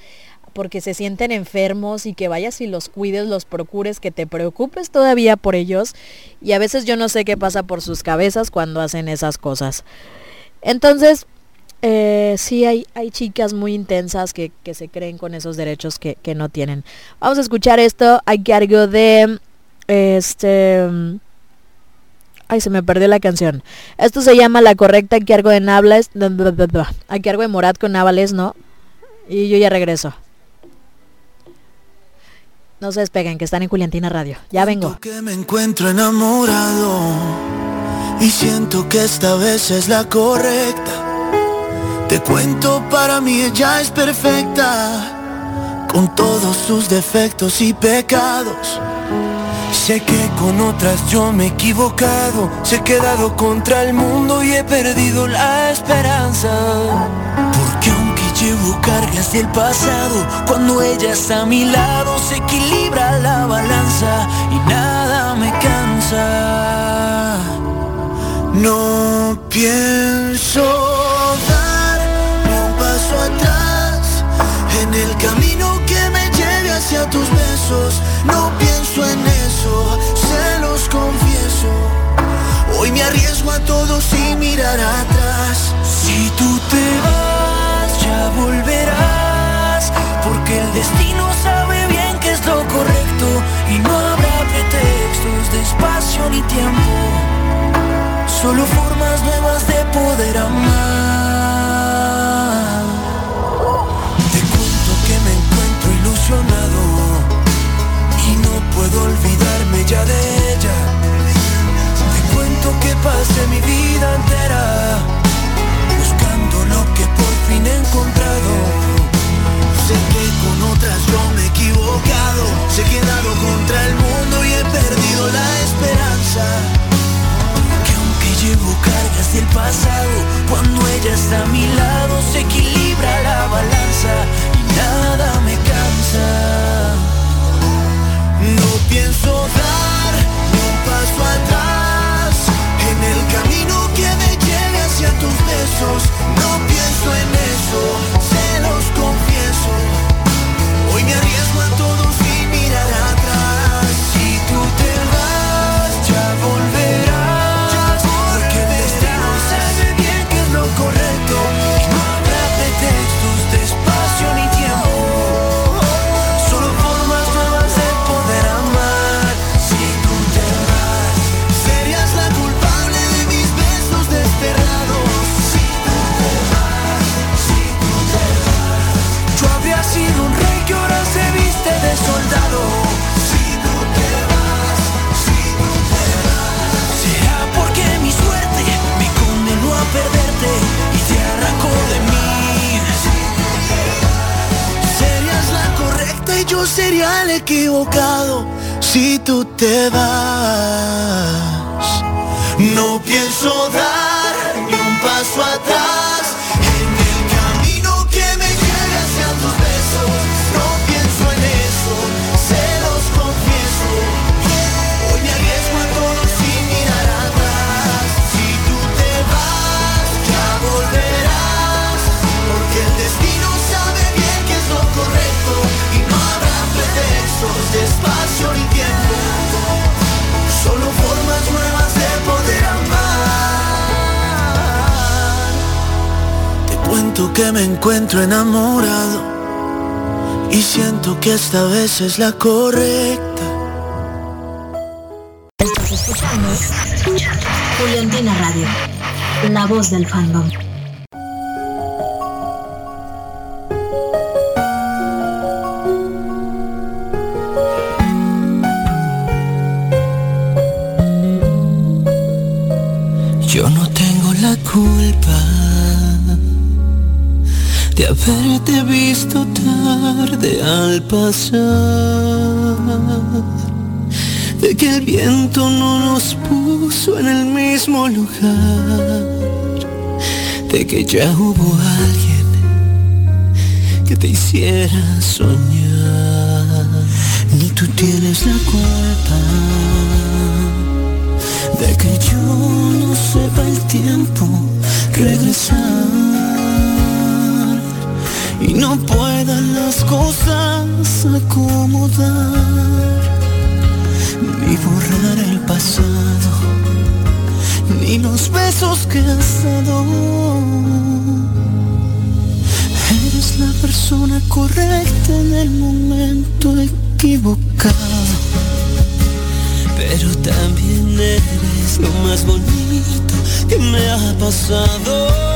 porque se sienten enfermos y que vayas y los cuides, los procures, que te preocupes todavía por ellos. Y a veces yo no sé qué pasa por sus cabezas cuando hacen esas cosas. Entonces, eh, sí hay, hay chicas muy intensas que, que se creen con esos derechos que, que, no tienen. Vamos a escuchar esto a cargo de este ay se me perdió la canción. Esto se llama La correcta a cargo de Nables, a cargo de Morat con Navales, ¿no? Y yo ya regreso. No se despeguen, que están en Juliantina Radio. Ya vengo. Que me encuentro enamorado y siento que esta vez es la correcta Te cuento, para mí ella es perfecta, con todos sus defectos y pecados. Sé que con otras yo me he equivocado, se he quedado contra el mundo y he perdido la esperanza. Llevo cargas del pasado, cuando ella está a mi lado se equilibra la balanza y nada me cansa. No pienso dar un paso atrás en el camino que me lleve hacia tus besos. No pienso en eso, se los confieso. Hoy me arriesgo a todo sin mirar atrás. Si tú te vas, El destino sabe bien que es lo correcto. Y no habrá pretextos de espacio ni tiempo. Solo formas nuevas de poder amar. Te cuento que me encuentro ilusionado y no puedo olvidarme ya de ella. Te cuento que pasé mi vida entera buscando lo que por fin he se he quedado contra el mundo y he perdido la esperanza. Que aunque llevo cargas del pasado, cuando ella está a mi lado se equilibra la balanza y nada me cansa. No pienso dar un paso atrás en el camino que me lleve hacia tus besos. No pienso en eso, equivocado si tú te vas. No pienso dar que me encuentro enamorado y siento que esta vez es la correcta. Estás escuchando Juliantina Radio, la voz del fandom. Pasar, de que el viento no nos puso en el mismo lugar, de que ya hubo alguien que te hiciera soñar, ni tú tienes la culpa de que yo no sepa el tiempo regresar y no puedan las cosas acomodar ni borrar el pasado ni los besos que has dado eres la persona correcta en el momento equivocado pero también eres lo más bonito que me ha pasado.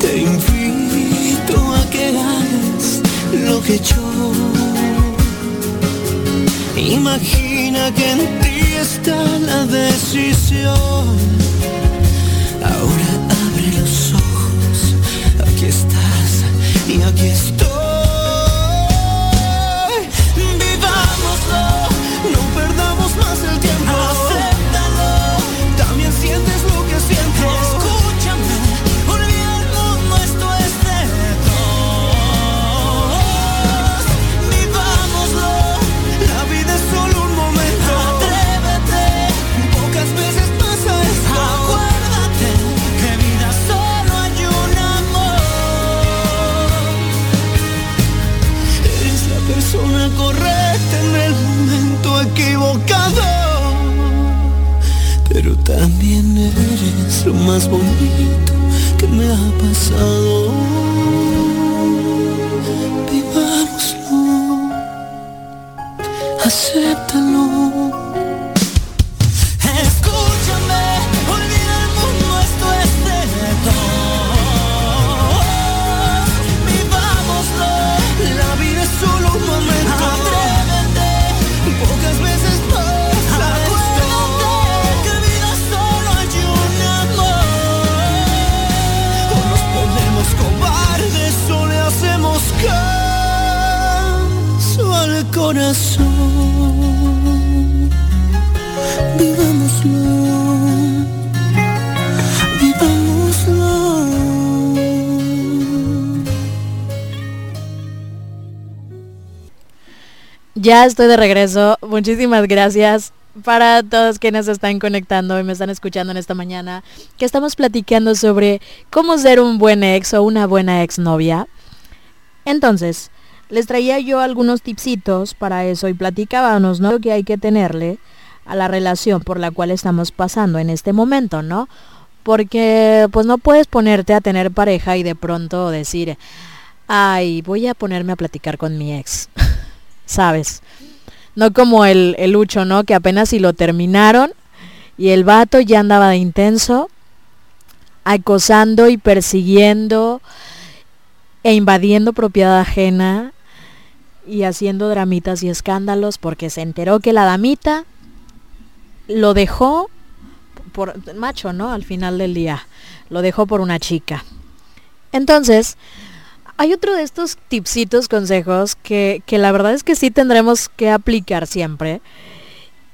Te invito a que hagas lo que yo. Imagina que en ti está la decisión. Ahora abre los ojos, aquí estás y aquí estoy. Estoy de regreso. Muchísimas gracias para todos quienes están conectando y me están escuchando en esta mañana, que estamos platicando sobre cómo ser un buen ex o una buena exnovia. Entonces, les traía yo algunos tipsitos para eso y platicábamos, ¿no? Lo que hay que tenerle a la relación por la cual estamos pasando en este momento, ¿no? Porque pues no puedes ponerte a tener pareja y de pronto decir, ay, voy a ponerme a platicar con mi ex. ¿Sabes? No como el, el Lucho, ¿no? Que apenas si lo terminaron y el vato ya andaba de intenso, acosando y persiguiendo e invadiendo propiedad ajena y haciendo dramitas y escándalos porque se enteró que la damita lo dejó por macho, ¿no? Al final del día, lo dejó por una chica. Entonces, hay otro de estos tipsitos, consejos, que, que la verdad es que sí tendremos que aplicar siempre.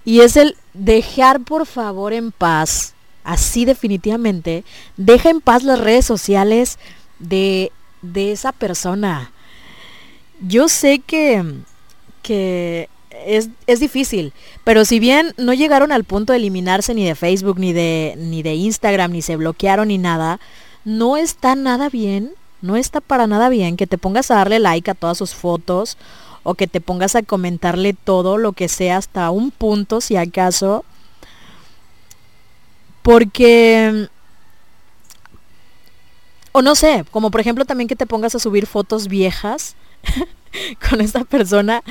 Y es el dejar por favor en paz, así definitivamente, deja en paz las redes sociales de, de esa persona. Yo sé que, que es, es, difícil, pero si bien no llegaron al punto de eliminarse ni de Facebook, ni de, ni de Instagram, ni se bloquearon, ni nada, no está nada bien no está para nada bien que te pongas a darle like a todas sus fotos o que te pongas a comentarle todo lo que sea hasta un punto si acaso. Porque... O no sé, como por ejemplo también que te pongas a subir fotos viejas con esta persona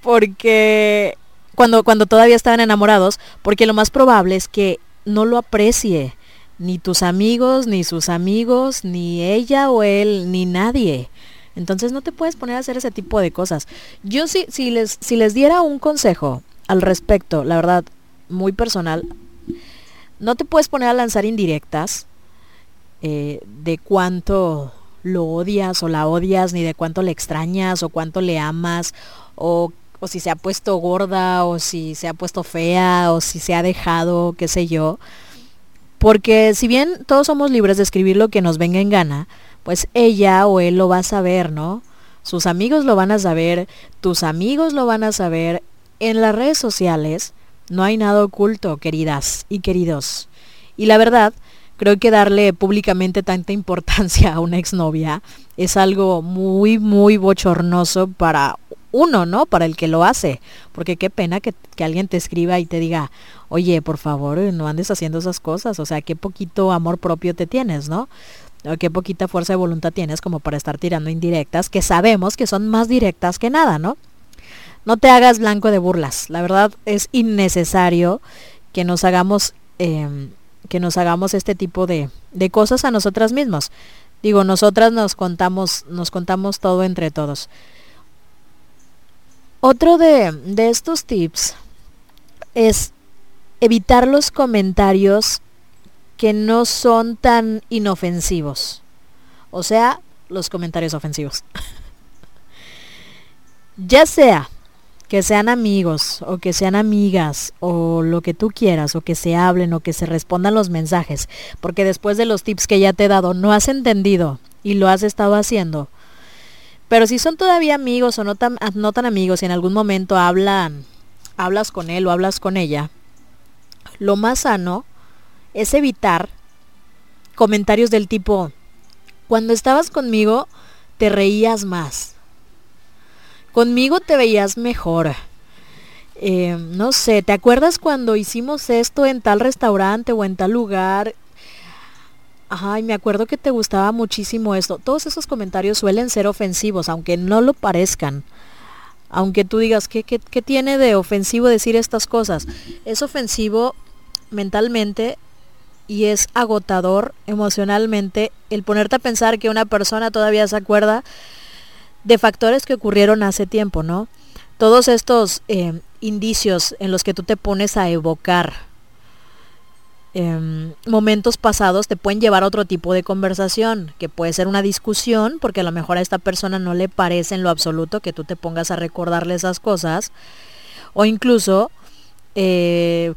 porque cuando, cuando todavía estaban enamorados, porque lo más probable es que no lo aprecie ni tus amigos, ni sus amigos, ni ella o él, ni nadie. Entonces no te puedes poner a hacer ese tipo de cosas. Yo sí, si, les, si les diera un consejo al respecto, la verdad, muy personal, no te puedes poner a lanzar indirectas eh, de cuánto lo odias o la odias, ni de cuánto le extrañas o cuánto le amas, o, o si se ha puesto gorda, o si se ha puesto fea, o si se ha dejado, qué sé yo. Porque si bien todos somos libres de escribir lo que nos venga en gana, pues ella o él lo va a saber, ¿no? Sus amigos lo van a saber, tus amigos lo van a saber. En las redes sociales no hay nada oculto, queridas y queridos. Y la verdad, creo que darle públicamente tanta importancia a una exnovia es algo muy, muy bochornoso para uno, ¿no? Para el que lo hace. Porque qué pena que, que, alguien te escriba y te diga, oye, por favor, no andes haciendo esas cosas. O sea, qué poquito amor propio te tienes, ¿no? O qué poquita fuerza de voluntad tienes como para estar tirando indirectas, que sabemos que son más directas que nada, ¿no? No te hagas blanco de burlas. La verdad es innecesario que nos hagamos... Eh, que nos hagamos este tipo de, de cosas a nosotras mismas. Digo, nosotras nos contamos, nos contamos todo entre todos. Otro de, estos tips es evitar los comentarios que no son tan inofensivos. O sea, los comentarios ofensivos. ya sea que sean amigos o que sean amigas o lo que tú quieras o que se hablen o que se respondan los mensajes, porque después de los tips que ya te he dado no has entendido y lo has estado haciendo. Pero si son todavía amigos o no tan, no tan amigos y en algún momento hablan, hablas con él o hablas con ella, lo más sano es evitar comentarios del tipo, cuando estabas conmigo te reías más Conmigo te veías mejor. Eh, no sé, ¿te acuerdas cuando hicimos esto en tal restaurante o en tal lugar? Ay, me acuerdo que te gustaba muchísimo esto. Todos esos comentarios suelen ser ofensivos, aunque no lo parezcan. Aunque tú digas, ¿qué, tiene de ofensivo decir estas cosas? Es ofensivo mentalmente y es agotador emocionalmente el ponerte a pensar que una persona todavía se acuerda de factores que ocurrieron hace tiempo, ¿no? Todos estos eh, indicios en los que tú te pones a evocar em, momentos pasados te pueden llevar a otro tipo de conversación, que puede ser una discusión, porque a lo mejor a esta persona no le parece en lo absoluto que tú te pongas a recordarle esas cosas, o incluso eh,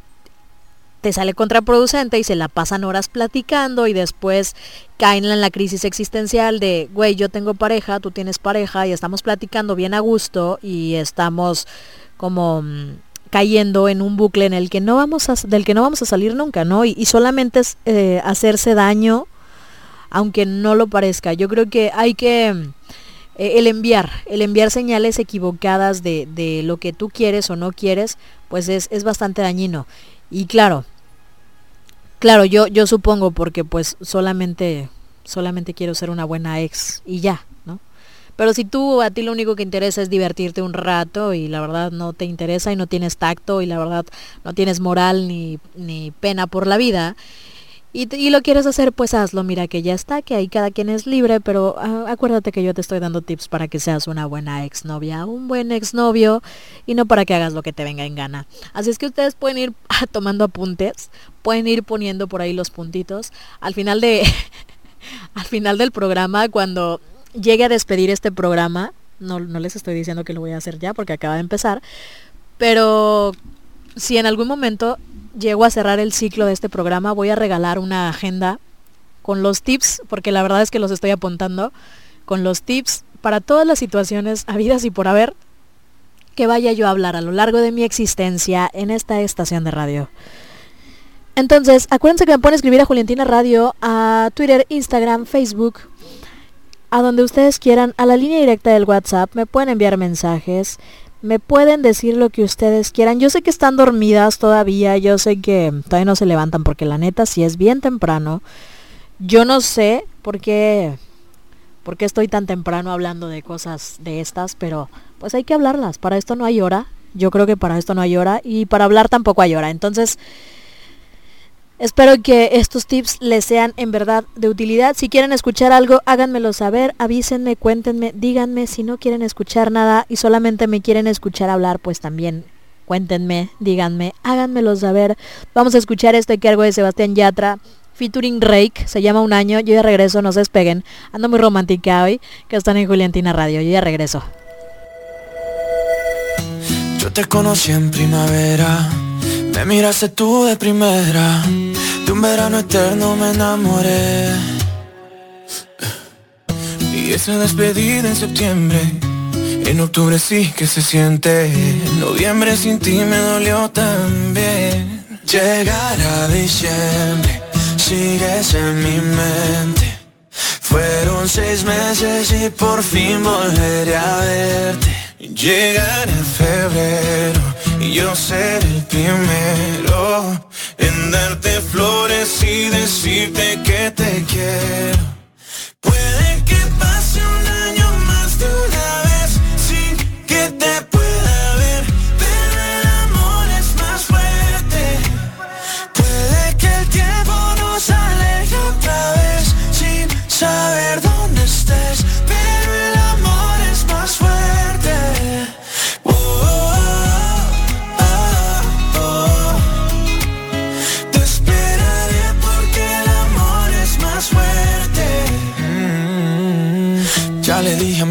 te sale contraproducente y se la pasan horas platicando y después caen en la crisis existencial de, güey, yo tengo pareja, tú tienes pareja y estamos platicando bien a gusto y estamos como mm, cayendo en un bucle en el que no vamos a, del que no vamos a salir nunca, ¿no? Y, solamente es eh, hacerse daño, aunque no lo parezca. Yo creo que hay que eh, el enviar, el enviar señales equivocadas de, de, lo que tú quieres o no quieres, pues es, es bastante dañino. Y claro, Claro, yo, yo supongo porque pues solamente, solamente quiero ser una buena ex y ya. Pero si tú a ti lo único que interesa es divertirte un rato y la verdad no te interesa y no tienes tacto y la verdad no tienes moral ni, ni pena por la vida y, lo quieres hacer, pues hazlo. Mira que ya está, que ahí cada quien es libre, pero ah, acuérdate que yo te estoy dando tips para que seas una buena exnovia, un buen exnovio y no para que hagas lo que te venga en gana. Así es que ustedes pueden ir tomando apuntes, pueden ir poniendo por ahí los puntitos. Al final de al final del programa cuando llegue a despedir este programa, no, no les estoy diciendo que lo voy a hacer ya porque acaba de empezar, pero si en algún momento llego a cerrar el ciclo de este programa, voy a regalar una agenda con los tips, porque la verdad es que los estoy apuntando, con los tips para todas las situaciones habidas y por haber que vaya yo a hablar a lo largo de mi existencia en esta estación de radio. Entonces, acuérdense que me pueden escribir a Juliantina Radio, a Twitter, Instagram, Facebook, a donde ustedes quieran, a la línea directa del WhatsApp, me pueden enviar mensajes me pueden decir lo que ustedes quieran. Yo sé que están dormidas todavía, yo sé que todavía no se levantan porque la neta si es bien temprano. Yo no sé por qué, por qué estoy tan temprano hablando de cosas de estas, pero pues hay que hablarlas. Para esto no hay hora. Yo creo que para esto no hay hora y para hablar tampoco hay hora. Entonces, Espero que estos tips les sean en verdad de utilidad. Si quieren escuchar algo, háganmelo saber, avísenme, cuéntenme, díganme. Si no quieren escuchar nada y solamente me quieren escuchar hablar, pues también cuéntenme, díganme, háganmelo saber. Vamos a escuchar este cargo de Sebastián Yatra. Featuring Rake, se llama Un Año, yo ya regreso, no se despeguen. Ando muy romántica hoy, que están en Juliantina Radio, yo ya regreso. Yo te conocí en primavera me miraste tú de primera, de un verano eterno me enamoré. Y esa despedida en septiembre, en octubre sí que se siente. noviembre sin ti me dolió también. Llegar a diciembre, sigues en mi mente. Fueron seis meses y por fin volveré a verte. Llegar a febrero y yo seré el primero en darte flores y decirte que te quiero. Puede que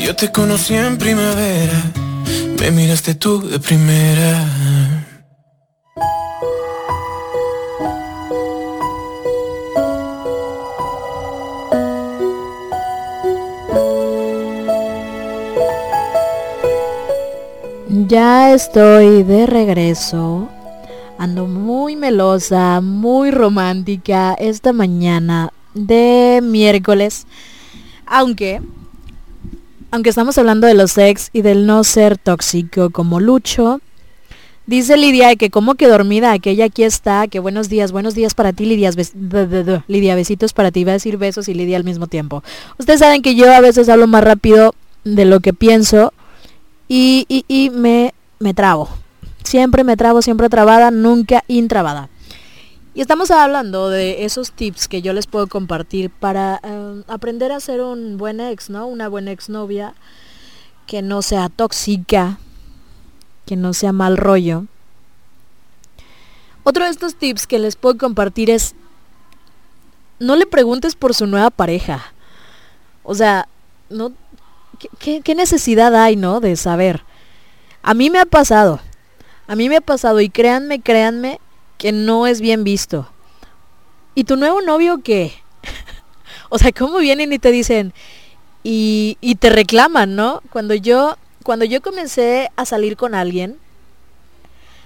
Yo te conocí en primavera, me miraste tú de primera. Ya estoy de regreso. Ando muy melosa, muy romántica esta mañana de miércoles. Aunque, aunque estamos hablando de los ex y del no ser tóxico como Lucho, dice Lidia que como que dormida, que ella aquí está, que buenos días, buenos días para ti Lidia, Lidia, besitos para ti, va a decir besos y Lidia al mismo tiempo. Ustedes saben que yo a veces hablo más rápido de lo que pienso y, y, y me, me trabo. Siempre me trabo, siempre trabada, nunca intrabada. Y estamos hablando de esos tips que yo les puedo compartir para eh, aprender a ser un buen ex, ¿no? Una buena exnovia que no sea tóxica, que no sea mal rollo. Otro de estos tips que les puedo compartir es no le preguntes por su nueva pareja. O sea, no ¿qué, qué, qué necesidad hay, no? De saber. A mí me ha pasado. A mí me ha pasado y créanme, créanme que no es bien visto. ¿Y tu nuevo novio qué? o sea, ¿cómo vienen y te dicen y, te reclaman, ¿no? Cuando yo cuando yo comencé a salir con alguien,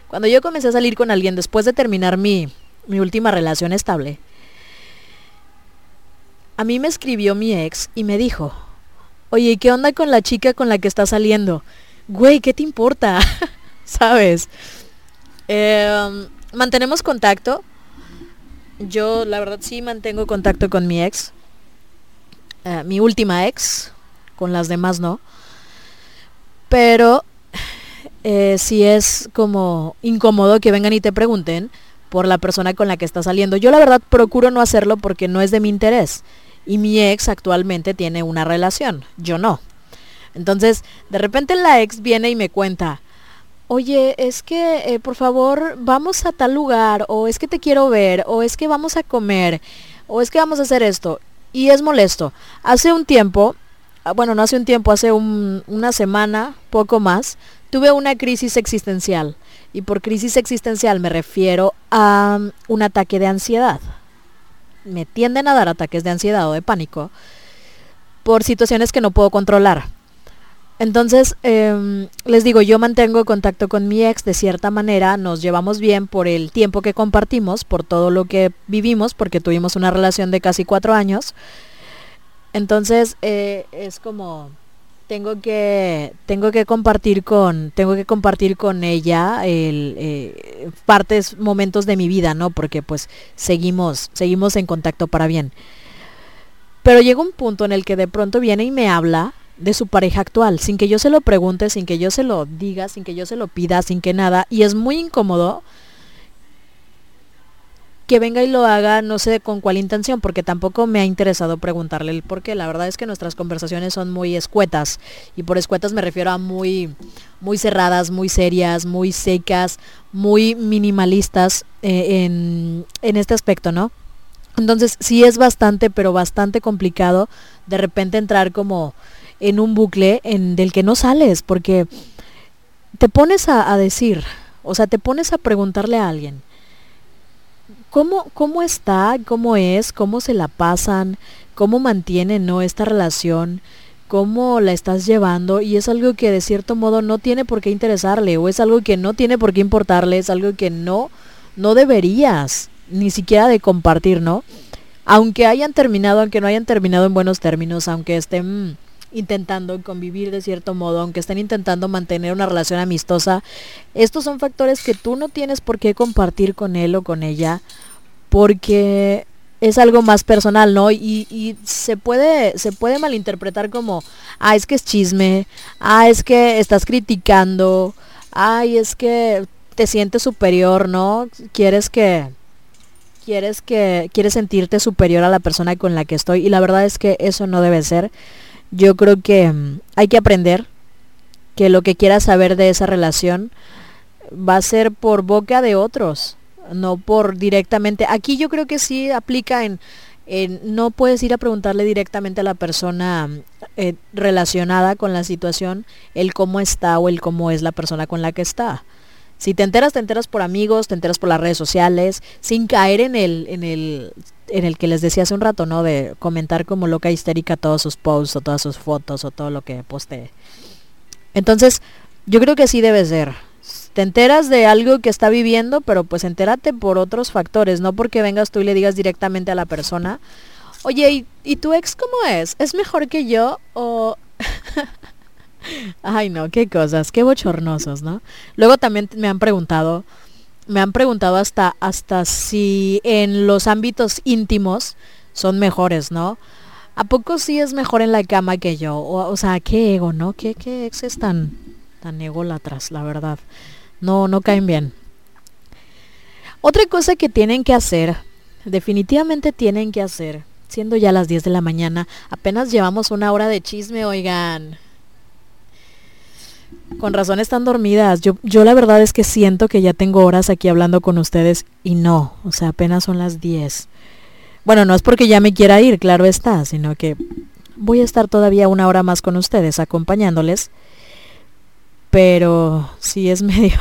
cuando yo comencé a salir con alguien después de terminar mi, mi última relación estable, a mí me escribió mi ex y me dijo, oye, ¿y qué onda con la chica con la que estás saliendo? Güey, ¿qué te importa? ¿Sabes? Eh, mantenemos contacto. Yo, la verdad, sí mantengo contacto con mi ex. Eh, mi última ex. Con las demás no. Pero eh, sí es como incómodo que vengan y te pregunten por la persona con la que está saliendo. Yo la verdad procuro no hacerlo porque no es de mi interés. Y mi ex actualmente tiene una relación. Yo no. Entonces, de repente la ex viene y me cuenta, oye, es que eh, por favor vamos a tal lugar, o es que te quiero ver, o es que vamos a comer, o es que vamos a hacer esto. Y es molesto. Hace un tiempo, ah, bueno, no hace un tiempo, hace un- una semana, poco más, tuve una crisis existencial. Y por crisis existencial me refiero a mm, un ataque de ansiedad. Me tienden a dar ataques de ansiedad o de pánico por situaciones que no puedo controlar. Entonces, em, les digo, yo mantengo contacto con mi ex de cierta manera, nos llevamos bien por el tiempo que compartimos, por todo lo que vivimos, porque tuvimos una relación de casi cuatro años. Entonces, eh, es como, tengo que, tengo que compartir con, tengo que compartir con ella el, eh, partes, momentos de mi vida, ¿no? Porque pues seguimos, seguimos en contacto para bien. Pero llega un punto en el que de pronto viene y me habla de su pareja actual, sin que yo se lo pregunte, sin que yo se lo diga, sin que yo se lo pida, sin que nada. Y es muy incómodo que venga y lo haga, no sé con cuál intención, porque tampoco me ha interesado preguntarle el por qué. La verdad es que nuestras conversaciones son muy escuetas, y por escuetas me refiero a muy, muy cerradas, muy serias, muy secas, muy minimalistas eh, en, en este aspecto, ¿no? Entonces sí es bastante, pero bastante complicado de repente entrar como en un bucle en, del que no sales, porque te pones a, decir, o sea, te pones a preguntarle a alguien, ¿Cómo, ¿Cómo está? ¿Cómo es? ¿Cómo se la pasan? ¿Cómo mantienen ¿no? esta relación? ¿Cómo la estás llevando? Y es algo que de cierto modo no tiene por qué interesarle o es algo que no tiene por qué importarle, es algo que no, no deberías ni siquiera de compartir, ¿no? Aunque hayan terminado, aunque no hayan terminado en buenos términos, aunque estén intentando convivir de cierto modo, aunque estén intentando mantener una relación amistosa, estos son factores que tú no tienes por qué compartir con él o con ella porque es algo más personal, ¿no? Y, se puede, se puede malinterpretar como, ah, es que es chisme, ah, es que estás criticando, ay, es que te sientes superior, ¿no? Quieres que, quieres que, quieres sentirte superior a la persona con la que estoy. Y la verdad es que eso no debe ser. Yo creo que mm, hay que aprender que lo que quieras saber de esa relación va a ser por boca de otros no por directamente. Aquí yo creo que sí aplica en, no puedes ir a preguntarle directamente a la persona eh, relacionada con la situación el cómo está o el cómo es la persona con la que está. Si te enteras, te enteras por amigos, te enteras por las redes sociales, sin caer en el, en el, en el que les decía hace un rato, ¿no? De comentar como loca histérica todos sus posts o todas sus fotos o todo lo que postee. Entonces, yo creo que así debe ser te enteras de algo que está viviendo, pero pues entérate por otros factores, no porque vengas tú y le digas directamente a la persona, oye, ¿y, tu ex cómo es? ¿Es mejor que yo o... Ay, no, qué cosas, qué bochornosos, ¿no? Luego también me han preguntado, me han preguntado hasta, hasta si en los ámbitos íntimos son mejores, ¿no? ¿A poco sí es mejor en la cama que yo? O, o sea, qué ego, ¿no? ¿Qué, qué ex es tan, tan ególatras, la verdad? No, no caen bien. Otra cosa que tienen que hacer, definitivamente tienen que hacer, siendo ya las 10 de la mañana, apenas llevamos una hora de chisme, oigan. Con razón están dormidas. Yo, yo la verdad es que siento que ya tengo horas aquí hablando con ustedes y no, o sea, apenas son las 10. Bueno, no es porque ya me quiera ir, claro está, sino que voy a estar todavía una hora más con ustedes acompañándoles pero sí es medio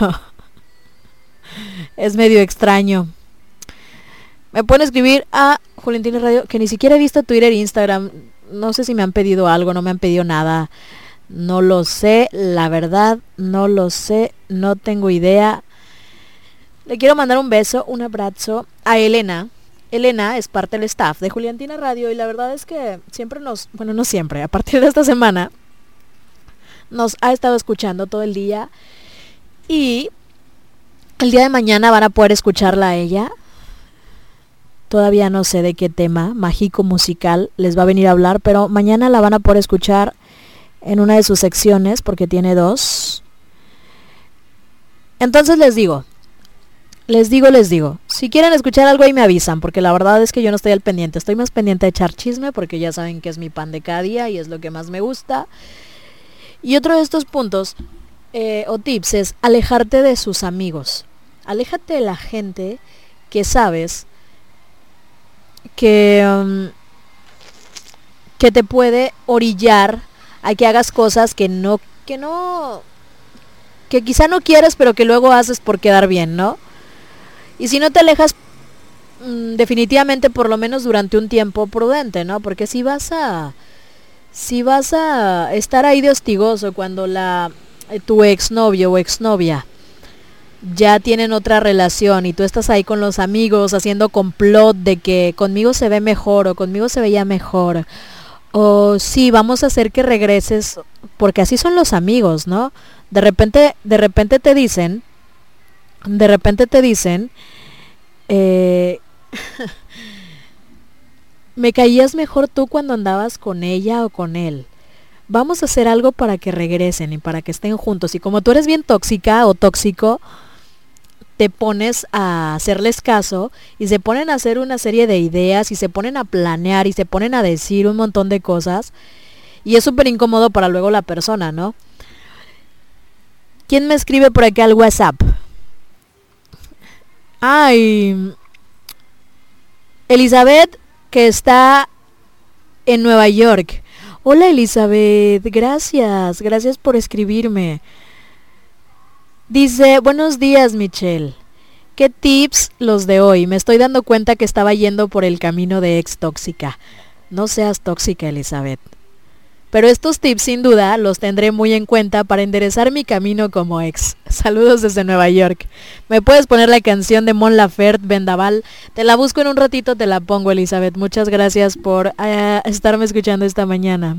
es medio extraño. Me pueden escribir a Juliantina Radio, que ni siquiera he visto Twitter e Instagram. No sé si me han pedido algo, no me han pedido nada. No lo sé, la verdad, no lo sé, no tengo idea. Le quiero mandar un beso, un abrazo a Elena. Elena es parte del staff de Juliantina Radio y la verdad es que siempre nos, bueno, no siempre, a partir de esta semana nos ha estado escuchando todo el día y el día de mañana van a poder escucharla a ella. Todavía no sé de qué tema mágico musical les va a venir a hablar, pero mañana la van a poder escuchar en una de sus secciones porque tiene dos. Entonces les digo, les digo, les digo, si quieren escuchar algo ahí me avisan, porque la verdad es que yo no estoy al pendiente, estoy más pendiente de echar chisme porque ya saben que es mi pan de cada día y es lo que más me gusta. Y otro de estos puntos eh, o tips es alejarte de sus amigos. Aléjate de la gente que sabes que, um, que te puede orillar a que hagas cosas que no, que no, que quizá no quieres, pero que luego haces por quedar bien, ¿no? Y si no te alejas, mm, definitivamente por lo menos durante un tiempo prudente, ¿no? Porque si vas a si vas a estar ahí de hostigoso cuando la eh, tu exnovio o exnovia ya tienen otra relación y tú estás ahí con los amigos haciendo complot de que conmigo se ve mejor o conmigo se veía mejor o sí vamos a hacer que regreses porque así son los amigos, ¿no? De repente de repente te dicen de repente te dicen eh, Me caías mejor tú cuando andabas con ella o con él. Vamos a hacer algo para que regresen y para que estén juntos. Y como tú eres bien tóxica o tóxico, te pones a hacerles caso y se ponen a hacer una serie de ideas y se ponen a planear y se ponen a decir un montón de cosas y es súper incómodo para luego la persona, ¿no? ¿Quién me escribe por acá al WhatsApp? Ay, Elizabeth, que está en Nueva York. Hola Elizabeth, gracias, gracias por escribirme. Dice, buenos días Michelle. ¿Qué tips los de hoy? Me estoy dando cuenta que estaba yendo por el camino de ex tóxica. No seas tóxica, Elizabeth. Pero estos tips sin duda los tendré muy en cuenta para enderezar mi camino como ex. Saludos desde Nueva York. ¿Me puedes poner la canción de Mon Laferte, Vendaval? Te la busco en un ratito, te la pongo, Elizabeth. Muchas gracias por eh, estarme escuchando esta mañana.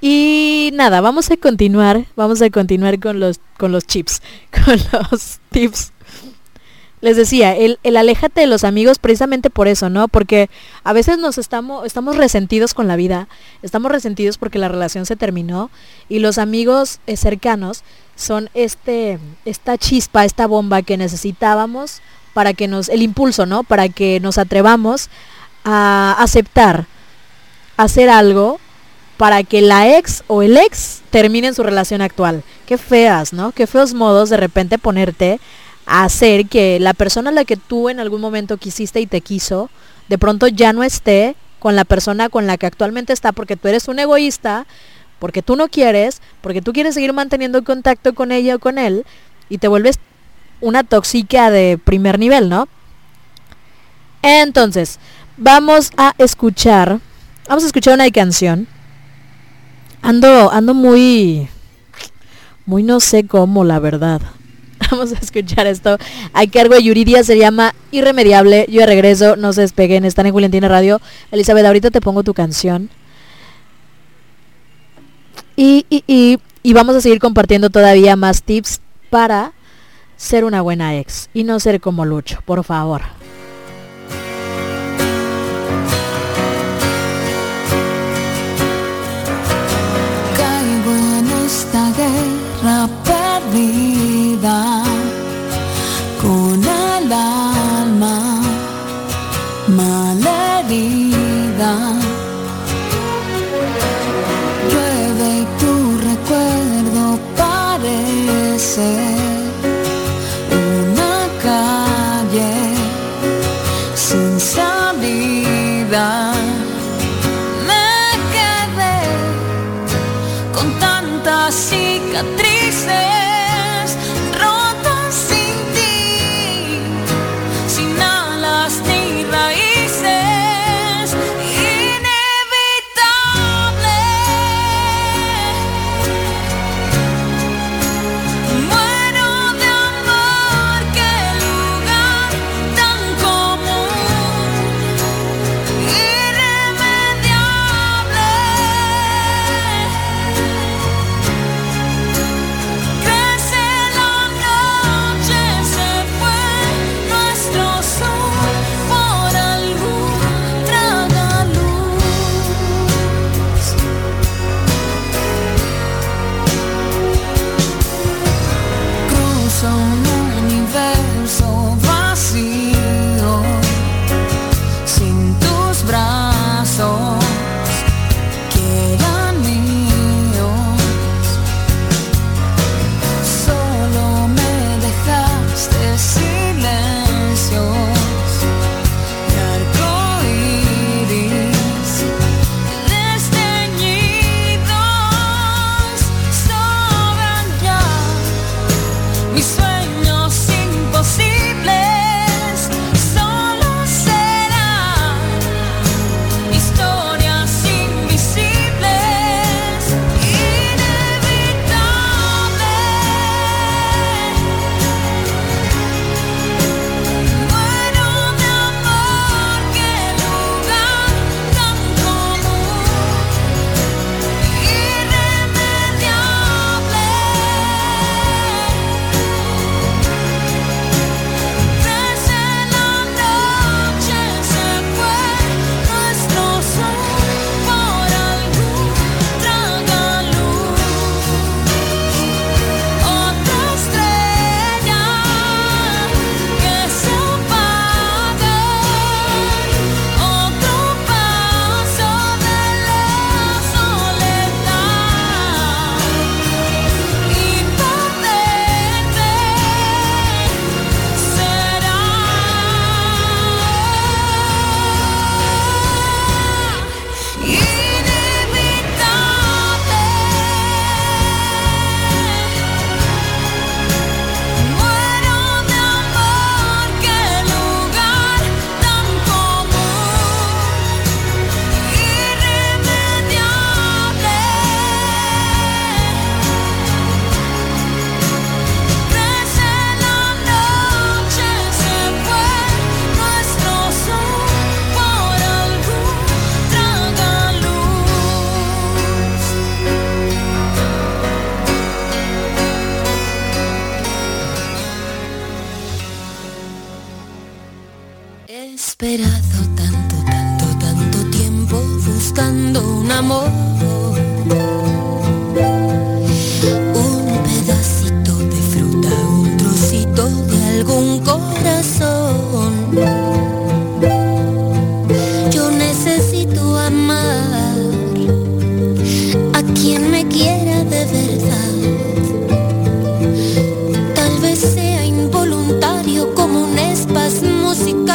Y nada, vamos a continuar, vamos a continuar con los, con los chips, con los tips. Les decía, el, el aléjate de los amigos precisamente por eso, ¿no? Porque a veces nos estamos, estamos resentidos con la vida, estamos resentidos porque la relación se terminó y los amigos eh, cercanos son este, esta chispa, esta bomba que necesitábamos para que nos, el impulso, ¿no? Para que nos atrevamos a aceptar hacer algo para que la ex o el ex terminen su relación actual. Qué feas, ¿no? Qué feos modos de repente ponerte a hacer que la persona a la que tú en algún momento quisiste y te quiso, de pronto ya no esté con la persona con la que actualmente está porque tú eres un egoísta, porque tú no quieres, porque tú quieres seguir manteniendo contacto con ella o con él y te vuelves una tóxica de primer nivel, ¿no? Entonces, vamos a escuchar, vamos a escuchar una canción Ando, ando muy, muy no sé cómo, la verdad. Vamos a escuchar esto. A cargo de Yuridia se llama Irremediable. Yo regreso, no se despeguen, están en Juliantina Radio. Elizabeth, ahorita te pongo tu canción. Y, y, y, y vamos a seguir compartiendo todavía más tips para ser una buena ex y no ser como Lucho, por favor. Perdida con el alma malherida. Llueve y tu recuerdo parece una calle sin salida.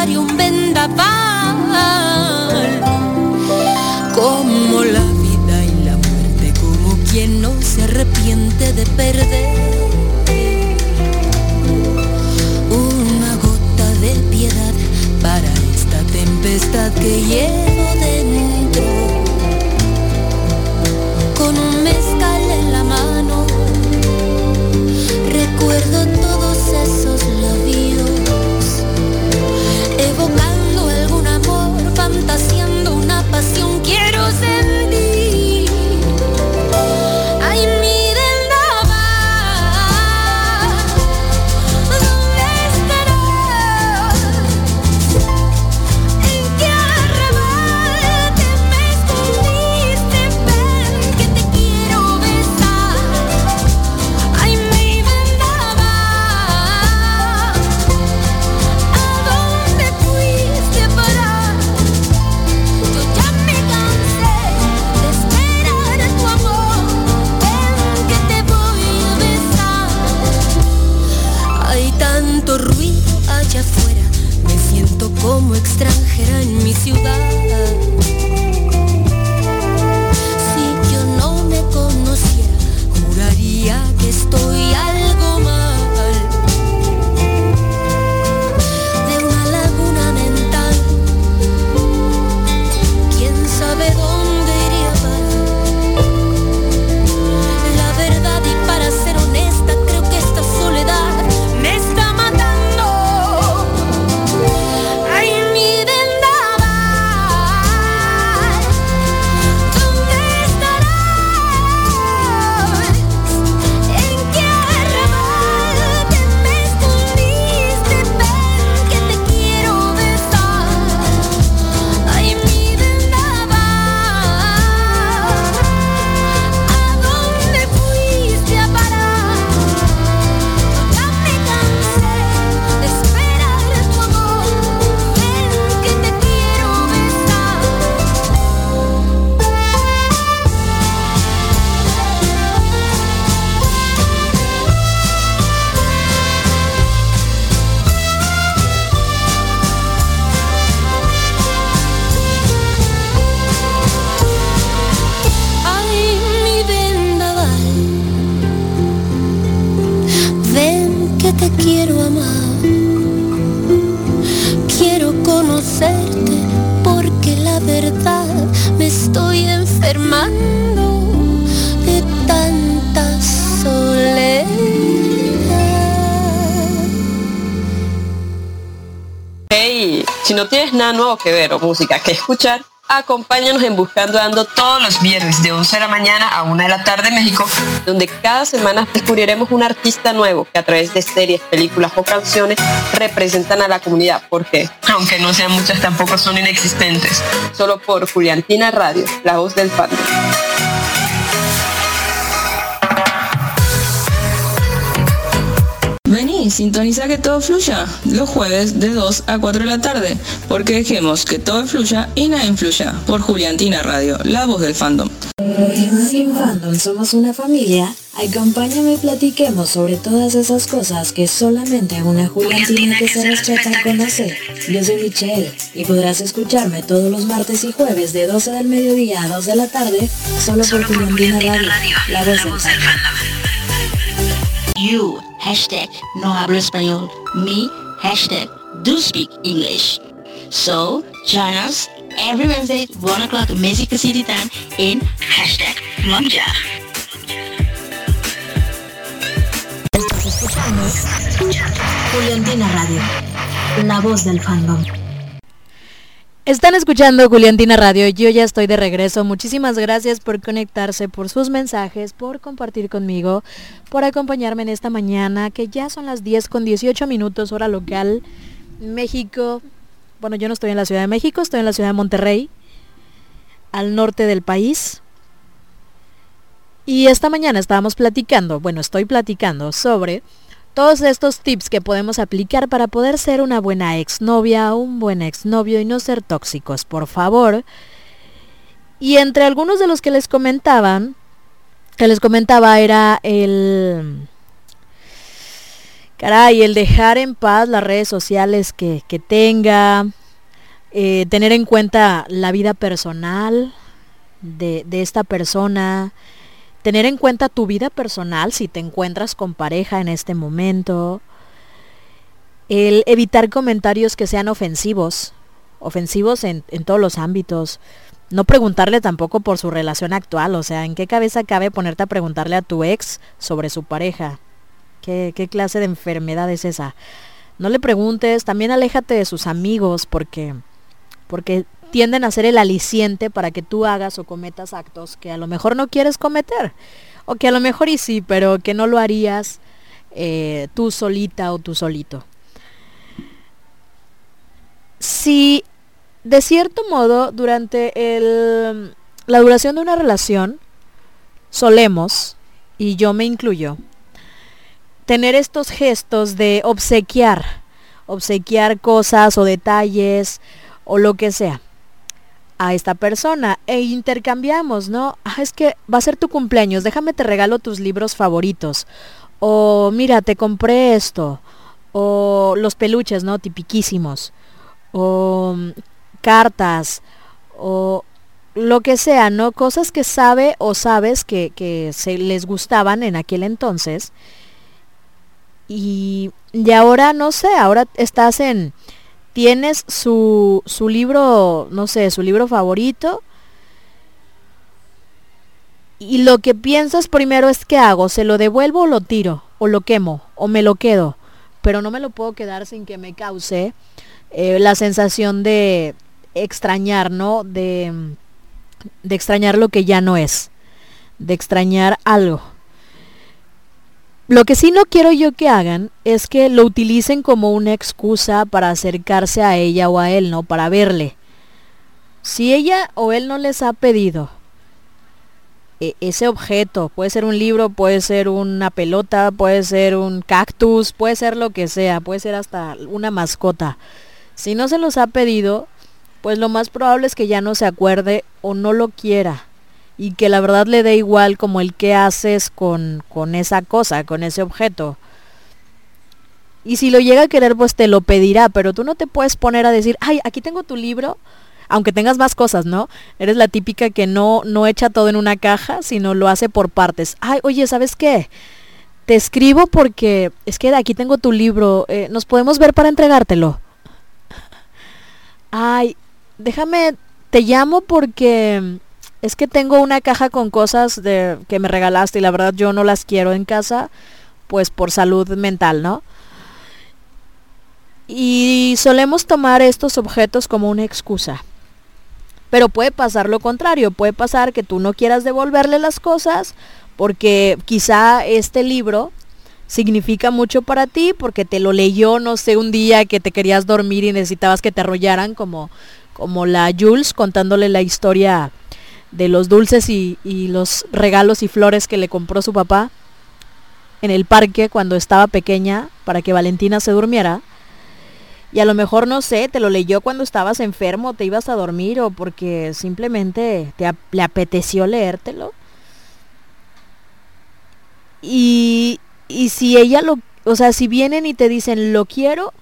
Sicario, un vendaval. Como la vida y la muerte, como quien no se arrepiente de perder. Una gota de piedad para esta tempestad que llevo dentro. Con un mezcal en la mano, recuerdo ciudad. Nuevo que ver o música que escuchar, acompáñanos en Buscando Ando todos los viernes de 11 de la mañana a 1 de la tarde en México, donde cada semana descubriremos un artista nuevo que a través de series, películas o canciones representan a la comunidad, porque aunque no sean muchas tampoco son inexistentes, solo por Juliantina Radio, la voz del fandom. Vení, sintoniza que todo fluya los jueves de 2 a 4 de la tarde, porque dejemos que todo fluya y nada influya por Juliantina Radio, la voz del fandom. En Fandom somos una familia. Acompáñame y platiquemos sobre todas esas cosas que solamente una Juliantina que se respeta conoce. Yo soy Michelle y podrás escucharme todos los martes y jueves de 12 del mediodía a 2 de la tarde solo por Juliantina Radio, la voz del fandom. Hashtag no hablo español. Me, hashtag do speak English. So, join us every Wednesday, 1 o'clock Mexico City time in hashtag Monja. Radio, la voz del fandom. Están escuchando Juliantina Radio, yo ya estoy de regreso. Muchísimas gracias por conectarse, por sus mensajes, por compartir conmigo, por acompañarme en esta mañana, que ya son las 10 con 18 minutos hora local, México, Bueno, yo no estoy en la Ciudad de México, estoy en la Ciudad de Monterrey, al norte del país. Y esta mañana estábamos platicando, bueno, estoy platicando sobre todos estos tips que podemos aplicar para poder ser una buena exnovia, un buen exnovio y no ser tóxicos, por favor. Y entre algunos de los que les comentaban, que les comentaba era el caray, el dejar en paz las redes sociales que, que tenga, eh, tener en cuenta la vida personal de, de esta persona, tener en cuenta tu vida personal si te encuentras con pareja en este momento, el evitar comentarios que sean ofensivos, ofensivos en, todos los ámbitos, no preguntarle tampoco por su relación actual, o sea, ¿en qué cabeza cabe ponerte a preguntarle a tu ex sobre su pareja? ¿Qué, qué clase de enfermedad es esa? No le preguntes, también aléjate de sus amigos porque, porque tienden a ser el aliciente para que tú hagas o cometas actos que a lo mejor no quieres cometer. O que a lo mejor y sí, pero que no lo harías eh, tú solita o tú solito. Si de cierto modo durante la duración de una relación solemos, y yo me incluyo, tener estos gestos de obsequiar, obsequiar cosas o detalles o lo que sea a esta persona e intercambiamos, ¿no? Ah, es que va a ser tu cumpleaños, déjame te regalo tus libros favoritos. O mira, te compré esto. O los peluches, ¿no? Tipiquísimos. O cartas. O lo que sea, ¿no? Cosas que sabe o sabes que, que se les gustaban en aquel entonces. Y, y ahora no sé, ahora estás en, tienes su, su libro, no sé, su libro favorito. Y lo que piensas primero es qué hago, se lo devuelvo o lo tiro, o lo quemo, o me lo quedo. Pero no me lo puedo quedar sin que me cause eh, la sensación de extrañar, ¿no? De, de extrañar lo que ya no es, de extrañar algo. Lo que sí no quiero yo que hagan es que lo utilicen como una excusa para acercarse a ella o a él, ¿no? Para verle. Si ella o él no les ha pedido e- ese objeto, puede ser un libro, puede ser una pelota, puede ser un cactus, puede ser lo que sea, puede ser hasta una mascota. Si no se los ha pedido, pues lo más probable es que ya no se acuerde o no lo quiera y que la verdad le dé igual como el qué haces con, con esa cosa, con ese objeto. Y si lo llega a querer, pues te lo pedirá, pero tú no te puedes poner a decir, ay, aquí tengo tu libro, aunque tengas más cosas, ¿no? Eres la típica que no, no echa todo en una caja, sino lo hace por partes. Ay, oye, ¿sabes qué? Te escribo porque es que aquí tengo tu libro, eh, nos podemos ver para entregártelo. Ay, déjame, te llamo porque es que tengo una caja con cosas de, que me regalaste y la verdad yo no las quiero en casa, pues por salud mental, ¿no? Y solemos tomar estos objetos como una excusa. Pero puede pasar lo contrario, puede pasar que tú no quieras devolverle las cosas porque quizá este libro significa mucho para ti porque te lo leyó, no sé, un día que te querías dormir y necesitabas que te arrollaran como, como la Jules contándole la historia de los dulces y, y los regalos y flores que le compró su papá en el parque cuando estaba pequeña para que Valentina se durmiera. Y a lo mejor, no sé, te lo leyó cuando estabas enfermo, te ibas a dormir o porque simplemente te le apeteció leértelo. Y, y si ella lo, o sea, si vienen y te dicen lo quiero,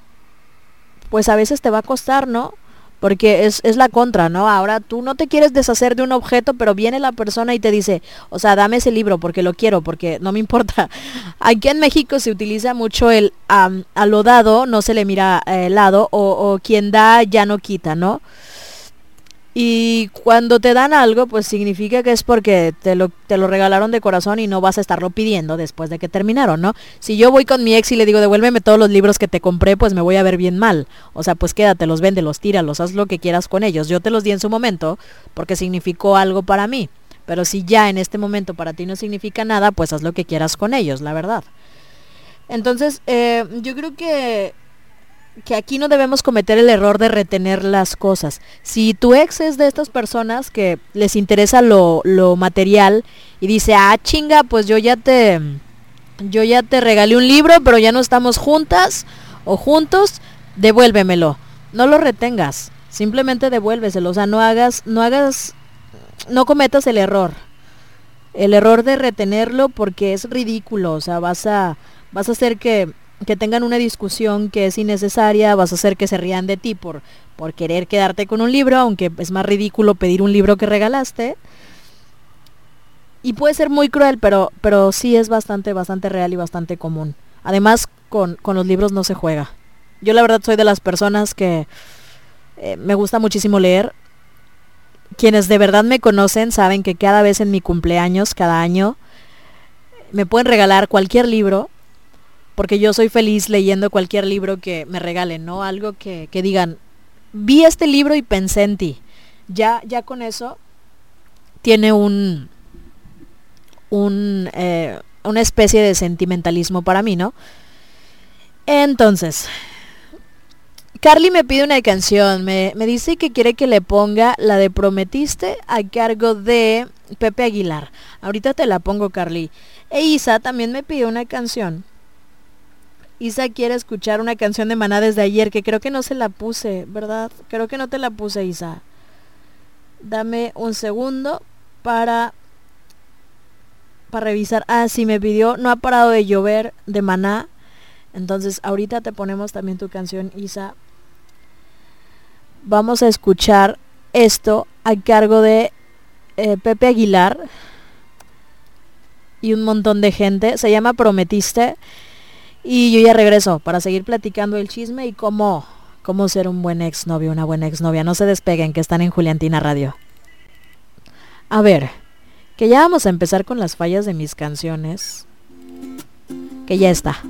pues a veces te va a costar, ¿no? Porque es, es la contra, ¿no? Ahora tú no te quieres deshacer de un objeto, pero viene la persona y te dice, o sea, dame ese libro porque lo quiero, porque no me importa. Aquí en México se utiliza mucho el am, a lo dado, no se le mira eh, el lado, o, o quien da ya no quita, ¿no? Y cuando te dan algo, pues significa que es porque te lo, te lo regalaron de corazón y no vas a estarlo pidiendo después de que terminaron, ¿no? Si yo voy con mi ex y le digo, devuélveme todos los libros que te compré, pues me voy a ver bien mal. O sea, pues quédatelos, véndelos, tíralos, haz lo que quieras con ellos. Yo te los di en su momento porque significó algo para mí. Pero si ya en este momento para ti no significa nada, pues haz lo que quieras con ellos, la verdad. Entonces, eh, yo creo que que aquí no debemos cometer el error de retener las cosas. Si tu ex es de estas personas que les interesa lo, lo material y dice, ah, chinga, pues yo ya te, yo ya te regalé un libro, pero ya no estamos juntas o juntos, devuélvemelo. No lo retengas, simplemente devuélveselo. O sea, no hagas, no hagas, no cometas el error. El error de retenerlo porque es ridículo. O sea, vas a, vas a hacer que, que tengan una discusión que es innecesaria, vas a hacer que se rían de ti por, por querer quedarte con un libro, aunque es más ridículo pedir un libro que regalaste. Y puede ser muy cruel, pero, pero sí es bastante, bastante real y bastante común. Además, con, con los libros no se juega. Yo la verdad soy de las personas que eh, me gusta muchísimo leer. Quienes de verdad me conocen saben que cada vez en mi cumpleaños, cada año, me pueden regalar cualquier libro, porque yo soy feliz leyendo cualquier libro que me regalen, ¿no? Algo que, que digan, vi este libro y pensé en ti. Ya, ya con eso tiene un, un, eh, una especie de sentimentalismo para mí, ¿no? Entonces, Carly me pide una canción, me, me dice que quiere que le ponga la de Prometiste a cargo de Pepe Aguilar. Ahorita te la pongo, Carly. E Isa también me pidió una canción. Isa quiere escuchar una canción de Maná desde ayer, que creo que no se la puse, ¿verdad? Creo que no te la puse, Isa. Dame un segundo para para revisar. Ah, sí, me pidió No ha parado de llover de Maná. Entonces, ahorita te ponemos también tu canción, Isa. Vamos a escuchar esto a cargo de eh, Pepe Aguilar y un montón de gente. Se llama Prometiste. Y yo ya regreso para seguir platicando el chisme y cómo, cómo ser un buen exnovio, una buena exnovia. No se despeguen, que están en Juliantina Radio. A ver, que ya vamos a empezar con las fallas de mis canciones. Que ya está.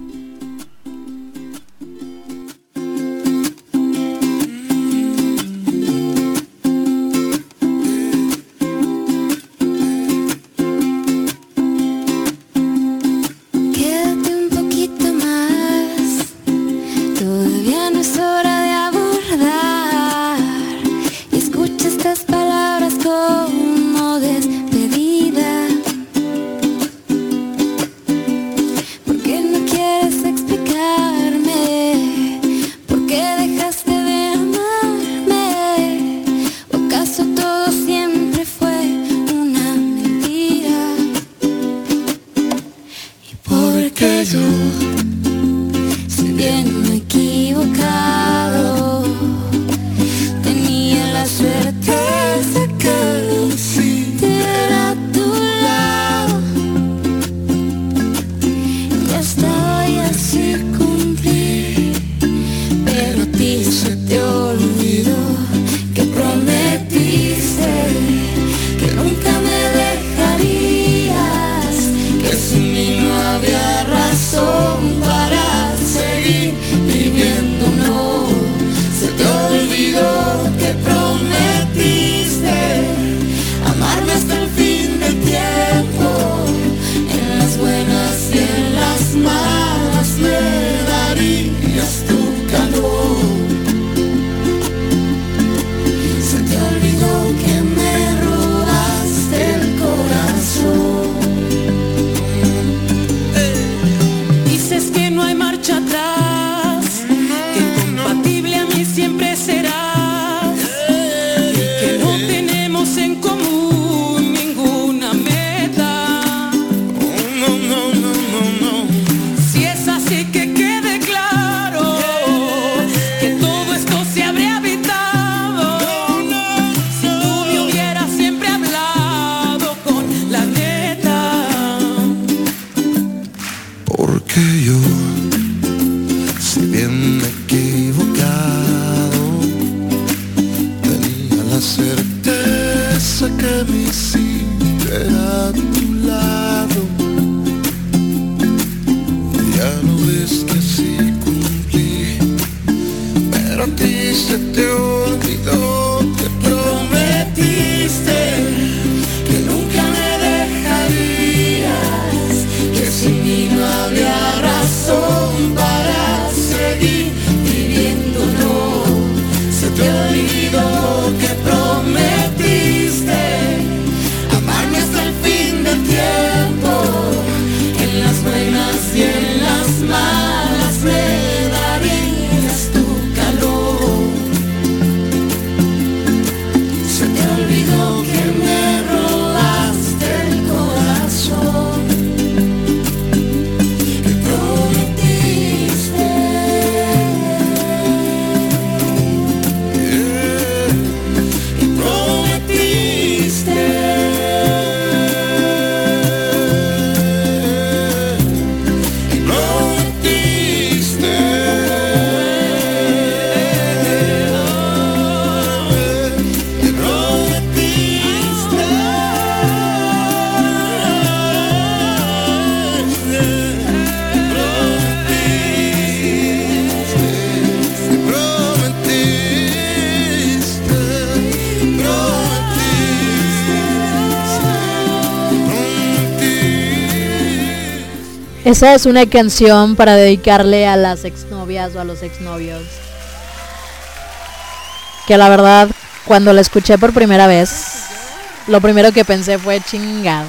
Esa es una canción para dedicarle a las exnovias o a los exnovios. Que la verdad, cuando la escuché por primera vez, lo primero que pensé fue chingado.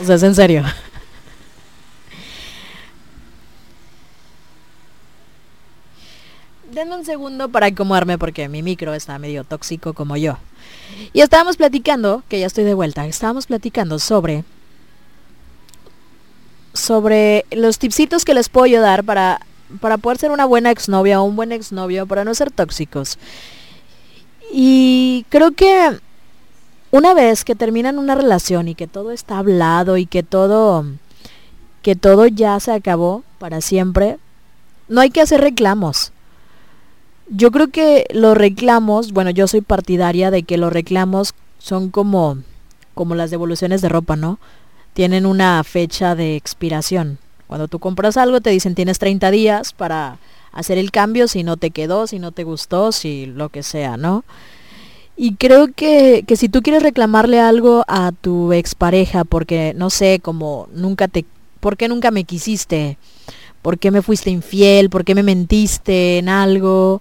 O sea, es en serio. Denme un segundo para acomodarme porque mi micro está medio tóxico como yo. Y estábamos platicando, que ya estoy de vuelta, estábamos platicando sobre sobre los tipsitos que les puedo yo dar para, para poder ser una buena exnovia o un buen exnovio, para no ser tóxicos. Y creo que una vez que terminan una relación y que todo está hablado y que todo que todo ya se acabó para siempre, no hay que hacer reclamos. Yo creo que los reclamos, bueno, yo soy partidaria de que los reclamos son como como las devoluciones de ropa, ¿no? Tienen una fecha de expiración. Cuando tú compras algo te dicen tienes 30 días para hacer el cambio si no te quedó, si no te gustó, si lo que sea, ¿no? Y creo que, que si tú quieres reclamarle algo a tu expareja porque, no sé, como nunca te... ¿Por qué nunca me quisiste? ¿Por qué me fuiste infiel? ¿Por qué me mentiste en algo?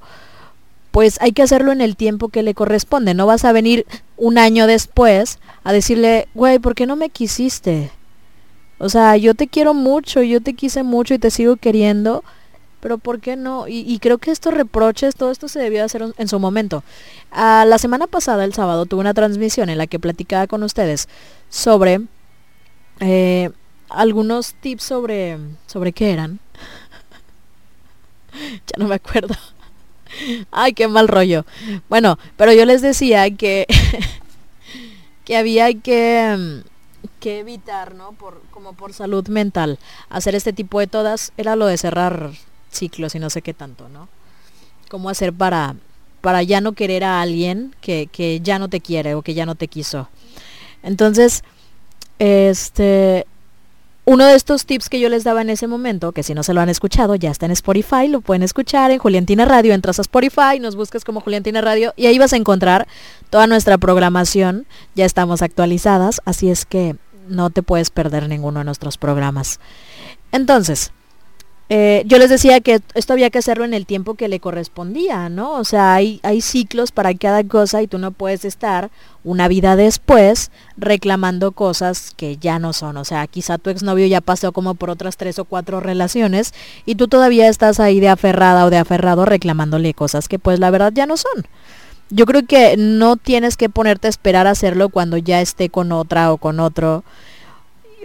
Pues hay que hacerlo en el tiempo que le corresponde. No vas a venir un año después a decirle, güey, ¿por qué no me quisiste? O sea, yo te quiero mucho, yo te quise mucho y te sigo queriendo, pero ¿por qué no? Y, creo que estos reproches, todo esto se debió hacer en, su momento. La semana pasada, el sábado, tuve una transmisión en la que platicaba con ustedes sobre eh, algunos tips sobre, sobre qué eran. ya no me acuerdo. Ay, qué mal rollo. Bueno, pero yo les decía que que había que mm, que evitar, ¿no? Por como por salud mental, hacer este tipo de todas era lo de cerrar ciclos y no sé qué tanto, ¿no? Cómo hacer para para ya no querer a alguien que, que ya no te quiere o que ya no te quiso. Entonces, este uno de estos tips que yo les daba en ese momento, que si no se lo han escuchado, ya está en Spotify, lo pueden escuchar en Juliantina Radio, entras a Spotify, nos buscas como Juliantina Radio y ahí vas a encontrar toda nuestra programación, ya estamos actualizadas, así es que no te puedes perder ninguno de nuestros programas. Entonces, eh, yo les decía que esto había que hacerlo en el tiempo que le correspondía, ¿no? O sea, hay, hay ciclos para cada cosa y tú no puedes estar una vida después reclamando cosas que ya no son. O sea, quizá tu exnovio ya pasó como por otras tres o cuatro relaciones y tú todavía estás ahí de aferrada o de aferrado reclamándole cosas que pues la verdad ya no son. Yo creo que no tienes que ponerte a esperar a hacerlo cuando ya esté con otra o con otro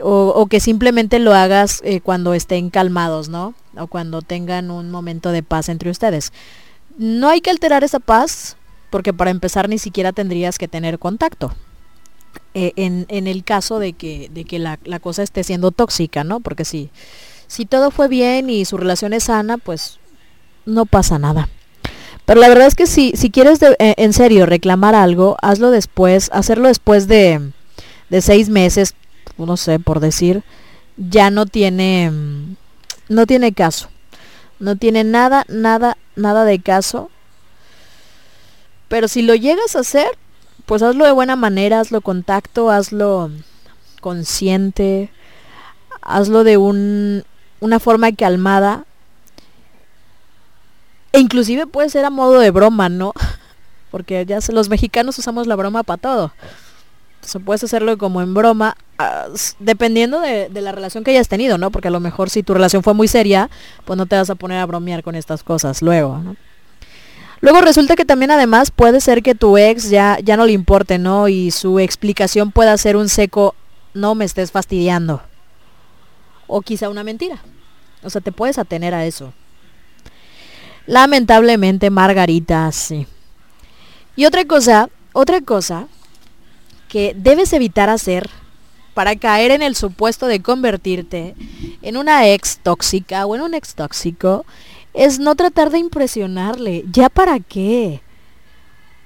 o, que simplemente lo hagas eh, cuando estén calmados, ¿no? O cuando tengan un momento de paz entre ustedes. No hay que alterar esa paz, porque para empezar ni siquiera tendrías que tener contacto. Eh, en, en, el caso de que, de que la, cosa esté siendo tóxica, ¿no? Porque si, si todo fue bien y su relación es sana, pues no pasa nada. Pero la verdad es que si, si quieres eh, en serio reclamar algo, hazlo después, hacerlo después de, de seis meses, no sé, por decir, ya no tiene, no tiene caso. No tiene nada, nada, nada de caso. Pero si lo llegas a hacer, pues hazlo de buena manera, hazlo con tacto, hazlo consciente, hazlo de un, una forma calmada. E inclusive puede ser a modo de broma, ¿no? Porque ya los mexicanos usamos la broma para todo. Entonces puedes hacerlo como en broma, uh, dependiendo de, de, la relación que hayas tenido, ¿no? Porque a lo mejor si tu relación fue muy seria, pues no te vas a poner a bromear con estas cosas luego, ¿no? Luego resulta que también además puede ser que tu ex ya, ya no le importe, ¿no? Y su explicación pueda ser un seco, no me estés fastidiando. O quizá una mentira. O sea, te puedes atener a eso. Lamentablemente, Margarita, sí. Y otra cosa, otra cosa que debes evitar hacer para caer en el supuesto de convertirte en una ex tóxica o en un ex tóxico es no tratar de impresionarle. ¿Ya para qué?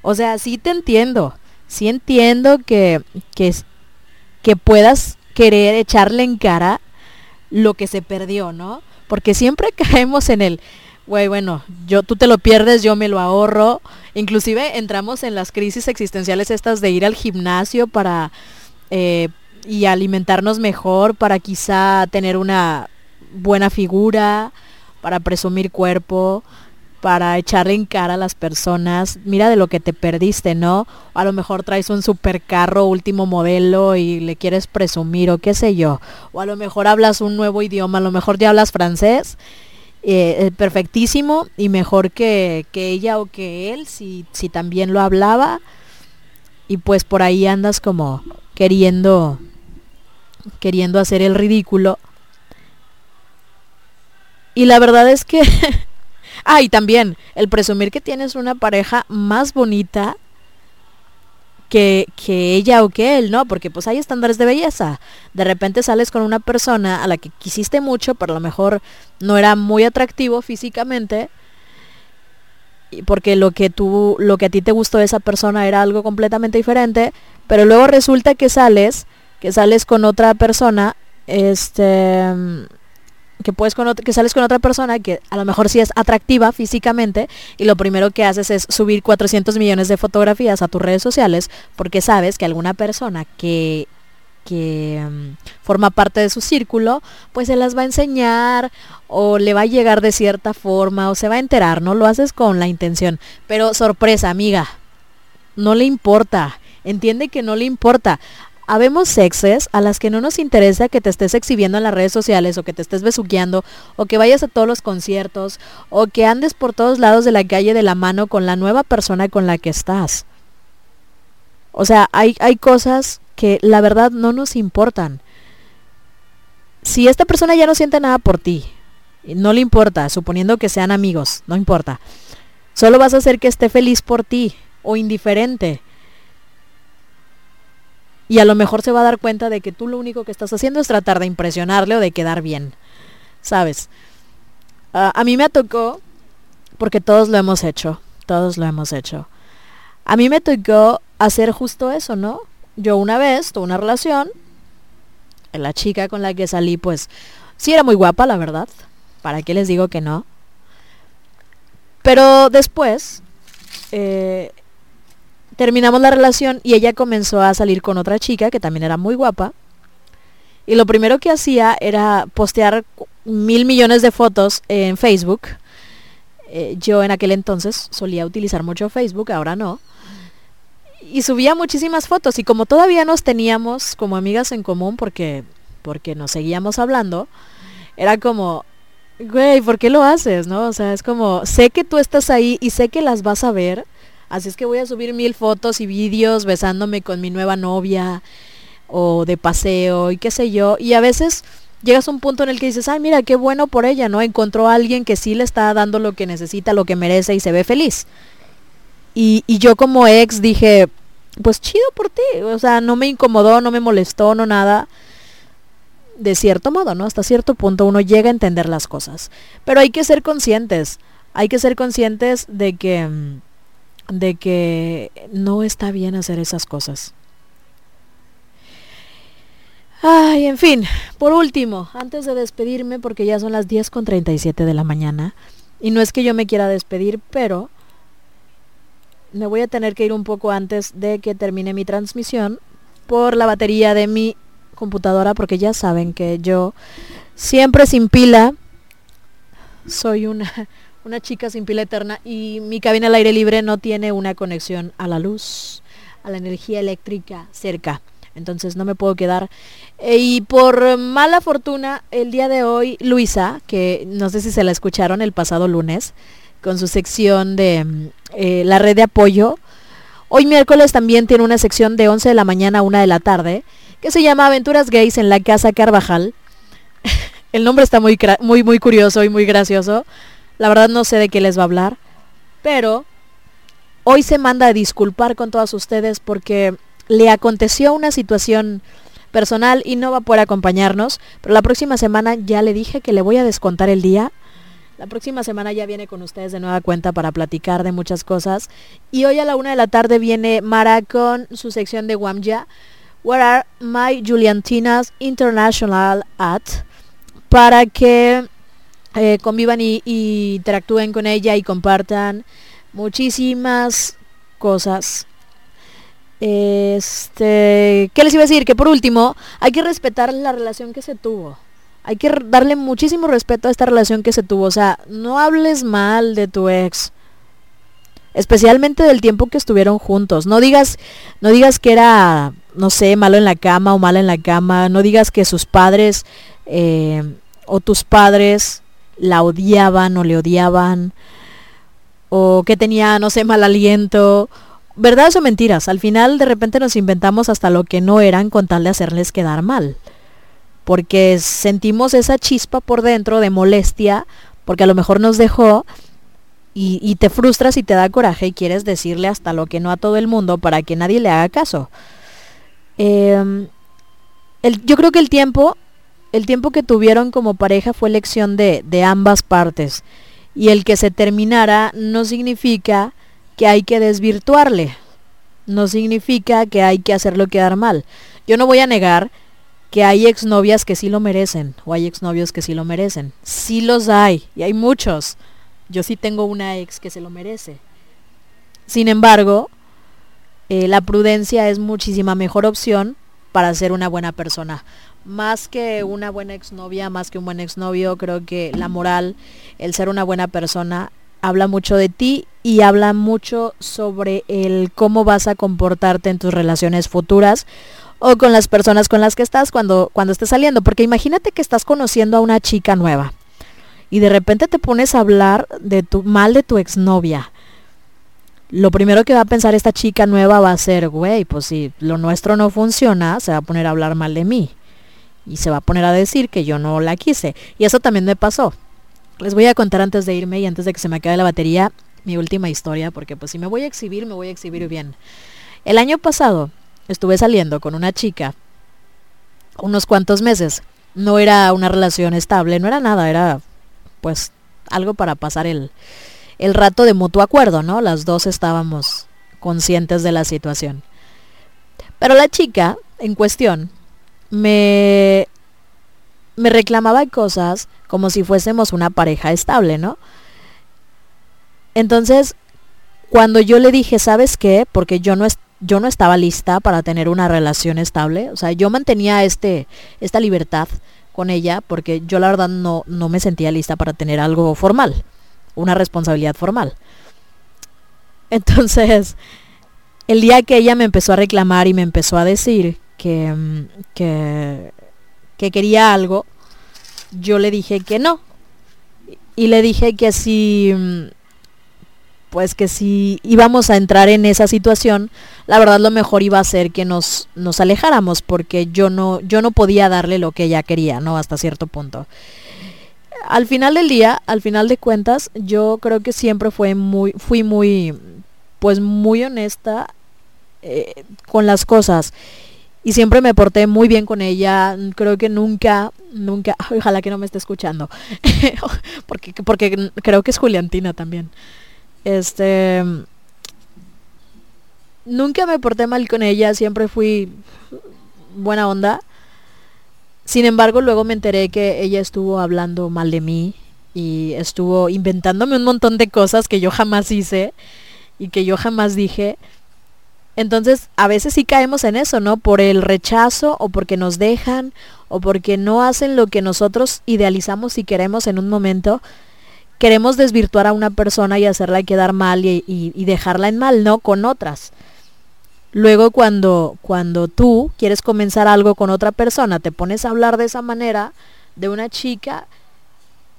O sea, sí te entiendo. Sí entiendo que, que, que puedas querer echarle en cara lo que se perdió, ¿no? Porque siempre caemos en el, güey, bueno, yo, tú te lo pierdes, yo me lo ahorro. Inclusive entramos en las crisis existenciales estas de ir al gimnasio para, eh, y alimentarnos mejor para quizá tener una buena figura, para presumir cuerpo, para echarle en cara a las personas, mira de lo que te perdiste, ¿no? A lo mejor traes un supercarro último modelo y le quieres presumir o qué sé yo. O a lo mejor hablas un nuevo idioma, a lo mejor ya hablas francés, eh, eh, perfectísimo y mejor que, que ella o que él, si, si también lo hablaba. Y pues por ahí andas como queriendo, queriendo hacer el ridículo. Y la verdad es que Ah, también el presumir que tienes una pareja más bonita que, ella o que él, ¿no? Porque pues hay estándares de belleza. De repente sales con una persona a la que quisiste mucho, pero a lo mejor no era muy atractivo físicamente. Porque lo que tú, lo que a ti te gustó de esa persona era algo completamente diferente. Pero luego resulta que sales, que sales con otra persona, este que puedes con que sales con otra persona que a lo mejor sí es atractiva físicamente y lo primero que haces es subir 400 millones de fotografías a tus redes sociales porque sabes que alguna persona que que mm, forma parte de su círculo, pues se las va a enseñar o le va a llegar de cierta forma o se va a enterar, ¿no? Lo haces con la intención. Pero sorpresa, amiga, no le importa. Entiende que no le importa. Habemos sexes a las que no nos interesa que te estés exhibiendo en las redes sociales o que te estés besuqueando o que vayas a todos los conciertos o que andes por todos lados de la calle de la mano con la nueva persona con la que estás. O sea, hay, hay cosas que la verdad no nos importan. Si esta persona ya no siente nada por ti, no le importa, suponiendo que sean amigos, no importa. Solo vas a hacer que esté feliz por ti o indiferente. Y a lo mejor se va a dar cuenta de que tú lo único que estás haciendo es tratar de impresionarle o de quedar bien. ¿Sabes? Ah, a mí me tocó, porque todos lo hemos hecho, todos lo hemos hecho. A mí me tocó hacer justo eso, ¿no? Yo una vez tuve una relación, la chica con la que salí, pues sí era muy guapa, la verdad. ¿Para qué les digo que no? Pero después eh, terminamos la relación y ella comenzó a salir con otra chica que también era muy guapa. Y lo primero que hacía era postear mil millones de fotos en Facebook. Eh, yo en aquel entonces solía utilizar mucho Facebook, ahora no. Y subía muchísimas fotos y como todavía nos teníamos como amigas en común porque porque nos seguíamos hablando, era como güey, ¿por qué lo haces, no? O sea, es como sé que tú estás ahí y sé que las vas a ver, así es que voy a subir mil fotos y vídeos besándome con mi nueva novia o de paseo y qué sé yo, y a veces llegas a un punto en el que dices, ay, mira, qué bueno por ella, ¿no? Encontró a alguien que sí le está dando lo que necesita, lo que merece y se ve feliz. Y, y yo como ex dije, pues chido por ti, o sea, no me incomodó, no me molestó, no nada. De cierto modo, ¿no? Hasta cierto punto uno llega a entender las cosas. Pero hay que ser conscientes, hay que ser conscientes de que, mm, de que no está bien hacer esas cosas. Ay, en fin, por último, antes de despedirme, porque ya son las 10 con 37 de la mañana, y no es que yo me quiera despedir, pero me voy a tener que ir un poco antes de que termine mi transmisión por la batería de mi computadora, porque ya saben que yo siempre sin pila, soy una, una chica sin pila eterna y mi cabina al aire libre no tiene una conexión a la luz, a la energía eléctrica cerca. Entonces no me puedo quedar. Eh, y por mala fortuna, el día de hoy, Luisa, que no sé si se la escucharon el pasado lunes, con su sección de eh, la red de apoyo, hoy miércoles también tiene una sección de 11 de la mañana a 1 de la tarde, que se llama Aventuras Gays en la Casa Carvajal. el nombre está muy, muy, muy curioso y muy gracioso. La verdad no sé de qué les va a hablar. Pero hoy se manda a disculpar con todas ustedes porque le aconteció una situación personal y no va a poder acompañarnos. Pero la próxima semana ya le dije que le voy a descontar el día. La próxima semana ya viene con ustedes de nueva cuenta para platicar de muchas cosas. Y hoy a la una de la tarde viene Mara con su sección de Wamja. Where are my Juliantinas International at? Para que eh, convivan y, y interactúen con ella y compartan muchísimas cosas. Este, ¿qué les iba a decir? Que por último, hay que respetar la relación que se tuvo. Hay que darle muchísimo respeto a esta relación que se tuvo. O sea, no hables mal de tu ex. Especialmente del tiempo que estuvieron juntos. No digas, no digas que era, no sé, malo en la cama o mala en la cama. No digas que sus padres eh, o tus padres la odiaban o le odiaban. O que tenía, no sé, mal aliento. ¿Verdades o mentiras? Al final de repente nos inventamos hasta lo que no eran con tal de hacerles quedar mal. Porque sentimos esa chispa por dentro de molestia, porque a lo mejor nos dejó y, y te frustras y te da coraje y quieres decirle hasta lo que no a todo el mundo para que nadie le haga caso. Em, el- yo creo que el tiempo, el tiempo que tuvieron como pareja fue elección de, de ambas partes. Y el que se terminara no significa que hay que desvirtuarle. No significa que hay que hacerlo quedar mal. Yo no voy a negar que hay exnovias que sí lo merecen o hay exnovios que sí lo merecen. Sí los hay y hay muchos. Yo sí tengo una ex que se lo merece. Sin embargo, eh, la prudencia es muchísima mejor opción para ser una buena persona. Más que una buena exnovia, más que un buen exnovio, creo que la moral, el ser una buena persona, habla mucho de ti y habla mucho sobre el cómo vas a comportarte en tus relaciones futuras o con las personas con las que estás cuando, cuando estés saliendo. Porque imagínate que estás conociendo a una chica nueva y de repente te pones a hablar de tu mal de tu exnovia. Lo primero que va a pensar esta chica nueva va a ser, güey, pues si lo nuestro no funciona, se va a poner a hablar mal de mí. Y se va a poner a decir que yo no la quise. Y eso también me pasó. Les voy a contar antes de irme y antes de que se me acabe la batería mi última historia, porque pues si me voy a exhibir, me voy a exhibir bien. El año pasado estuve saliendo con una chica unos cuantos meses. No era una relación estable, no era nada, era pues algo para pasar el, el rato de mutuo acuerdo, ¿no? Las dos estábamos conscientes de la situación. Pero la chica en cuestión me, me reclamaba cosas como si fuésemos una pareja estable, ¿no? Entonces, cuando yo le dije, ¿sabes qué? Porque yo no, yo no estaba lista para tener una relación estable, o sea, yo mantenía este, esta libertad con ella porque yo la verdad no, no me sentía lista para tener algo formal, una responsabilidad formal. Entonces, el día que ella me empezó a reclamar y me empezó a decir que, que, que quería algo, yo le dije que no. Y le dije que si, pues que si íbamos a entrar en esa situación, la verdad lo mejor iba a ser que nos, nos alejáramos, porque yo no, yo no podía darle lo que ella quería, ¿no? Hasta cierto punto. Al final del día, al final de cuentas, yo creo que siempre fue muy, fui muy, pues muy honesta eh, con las cosas. Y siempre me porté muy bien con ella. Creo que nunca, nunca, ojalá que no me esté escuchando. porque, porque creo que es Juliantina también. Este nunca me porté mal con ella, siempre fui buena onda. Sin embargo, luego me enteré que ella estuvo hablando mal de mí y estuvo inventándome un montón de cosas que yo jamás hice y que yo jamás dije. Entonces, a veces sí caemos en eso, ¿no? Por el rechazo o porque nos dejan o porque no hacen lo que nosotros idealizamos y queremos en un momento. Queremos desvirtuar a una persona y hacerla quedar mal y, y- y dejarla en mal, ¿no? Con otras. Luego cuando, cuando tú quieres comenzar algo con otra persona, te pones a hablar de esa manera de una chica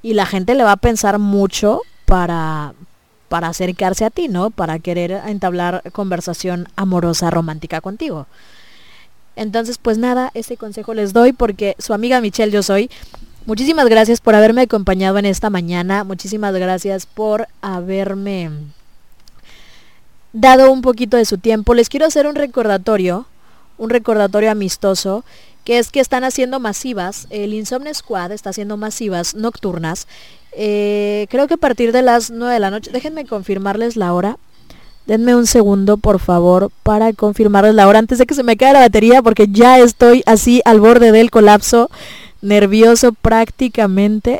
y la gente le va a pensar mucho para, para acercarse a ti, ¿no? Para querer entablar conversación amorosa, romántica contigo. Entonces, pues nada, ese consejo les doy porque su amiga Michelle yo soy. Muchísimas gracias por haberme acompañado en esta mañana. Muchísimas gracias por haberme dado un poquito de su tiempo. Les quiero hacer un recordatorio, un recordatorio amistoso, que es que están haciendo masivas, el Insomne Squad está haciendo masivas nocturnas. Eh, creo que a partir de las 9 de la noche, déjenme confirmarles la hora. Denme un segundo, por favor, para confirmarles la hora antes de que se me caiga la batería, porque ya estoy así al borde del colapso, nervioso prácticamente.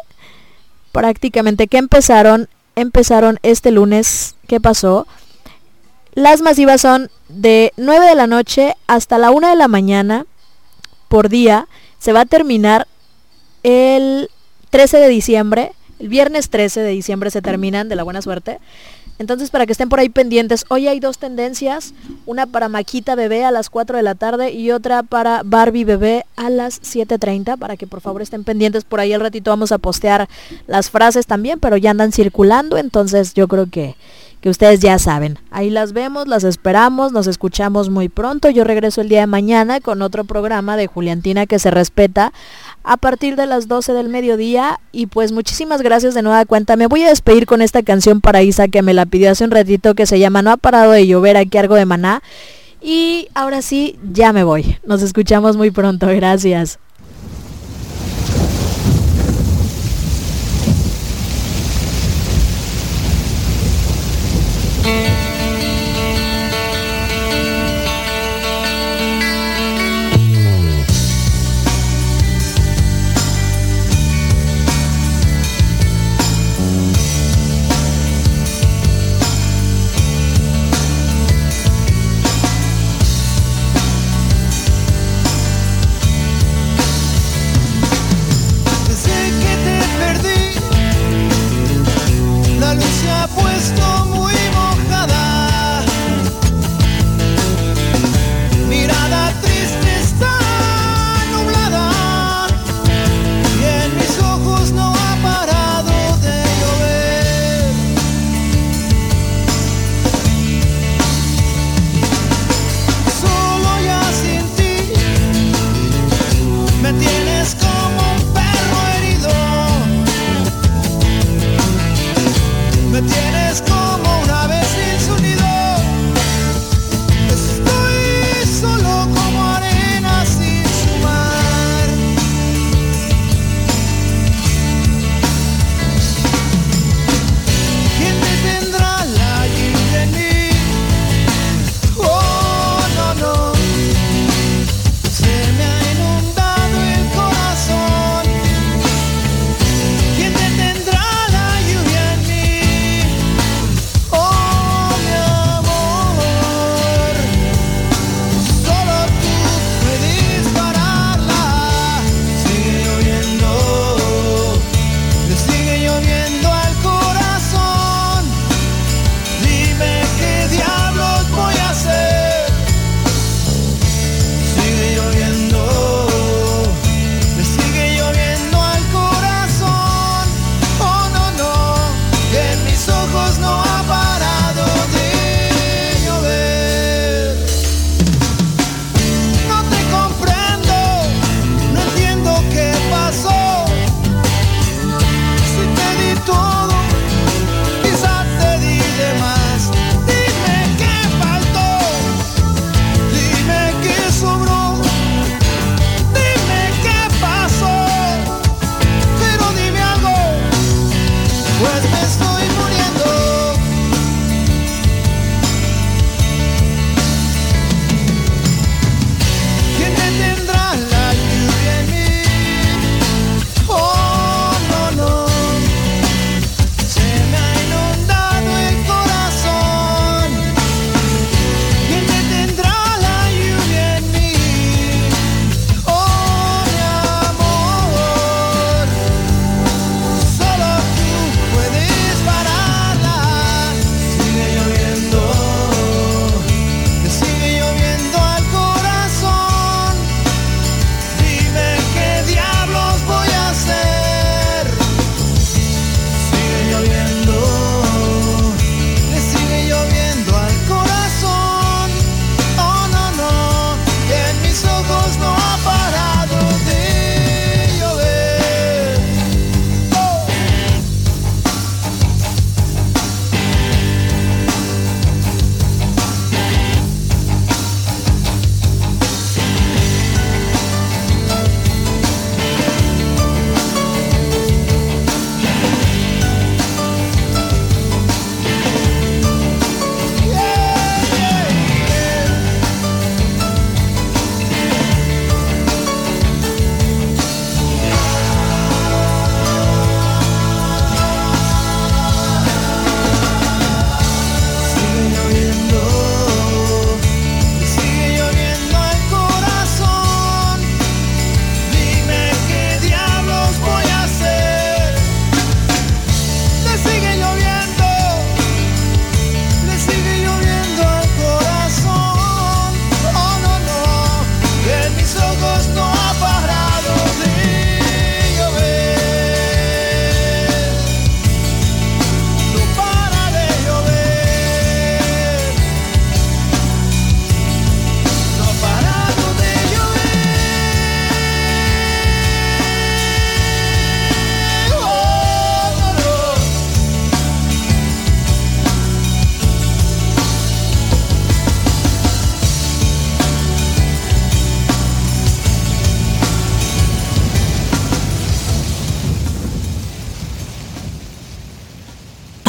Prácticamente que empezaron, empezaron este lunes, ¿qué pasó? las masivas son de 9 de la noche hasta la 1 de la mañana por día. Se va a terminar el 13 de diciembre. El viernes 13 de diciembre se terminan de la buena suerte. Entonces, para que estén por ahí pendientes, hoy hay dos tendencias, una para Maquita Bebé a las 4 de la tarde y otra para Barbie Bebé a las 7.30, para que por favor estén pendientes, por ahí al ratito vamos a postear las frases también, pero ya andan circulando, entonces yo creo que, que ustedes ya saben. Ahí las vemos, las esperamos, nos escuchamos muy pronto, yo regreso el día de mañana con otro programa de Juliantina que se respeta a partir de las 12 del mediodía. Y pues muchísimas gracias de nueva cuenta. Me voy a despedir con esta canción para Isa que me la pidió hace un ratito que se llama No ha parado de llover aquí algo de maná. Y ahora sí, ya me voy. Nos escuchamos muy pronto. Gracias.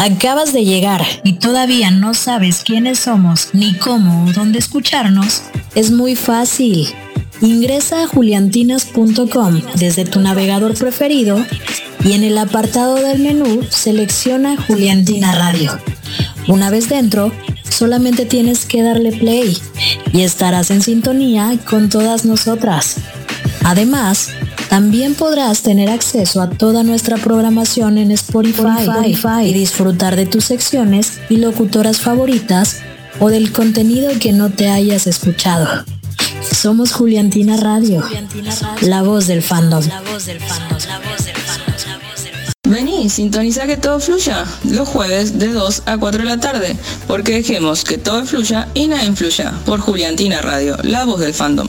Acabas de llegar y todavía no sabes quiénes somos, ni cómo o dónde escucharnos. Es muy fácil. Ingresa a juliantinas.com desde tu navegador preferido y en el apartado del menú selecciona Juliantina Radio. Una vez dentro, solamente tienes que darle play y estarás en sintonía con todas nosotras. Además, también podrás tener acceso a toda nuestra programación en Spotify, y disfrutar de tus secciones y locutoras favoritas o del contenido que no te hayas escuchado. Somos Juliantina Radio, la voz del fandom. Vení, sintoniza que todo fluya los jueves de 2 a 4 de la tarde, porque dejemos que todo fluya y nada influya por Juliantina Radio, la voz del fandom.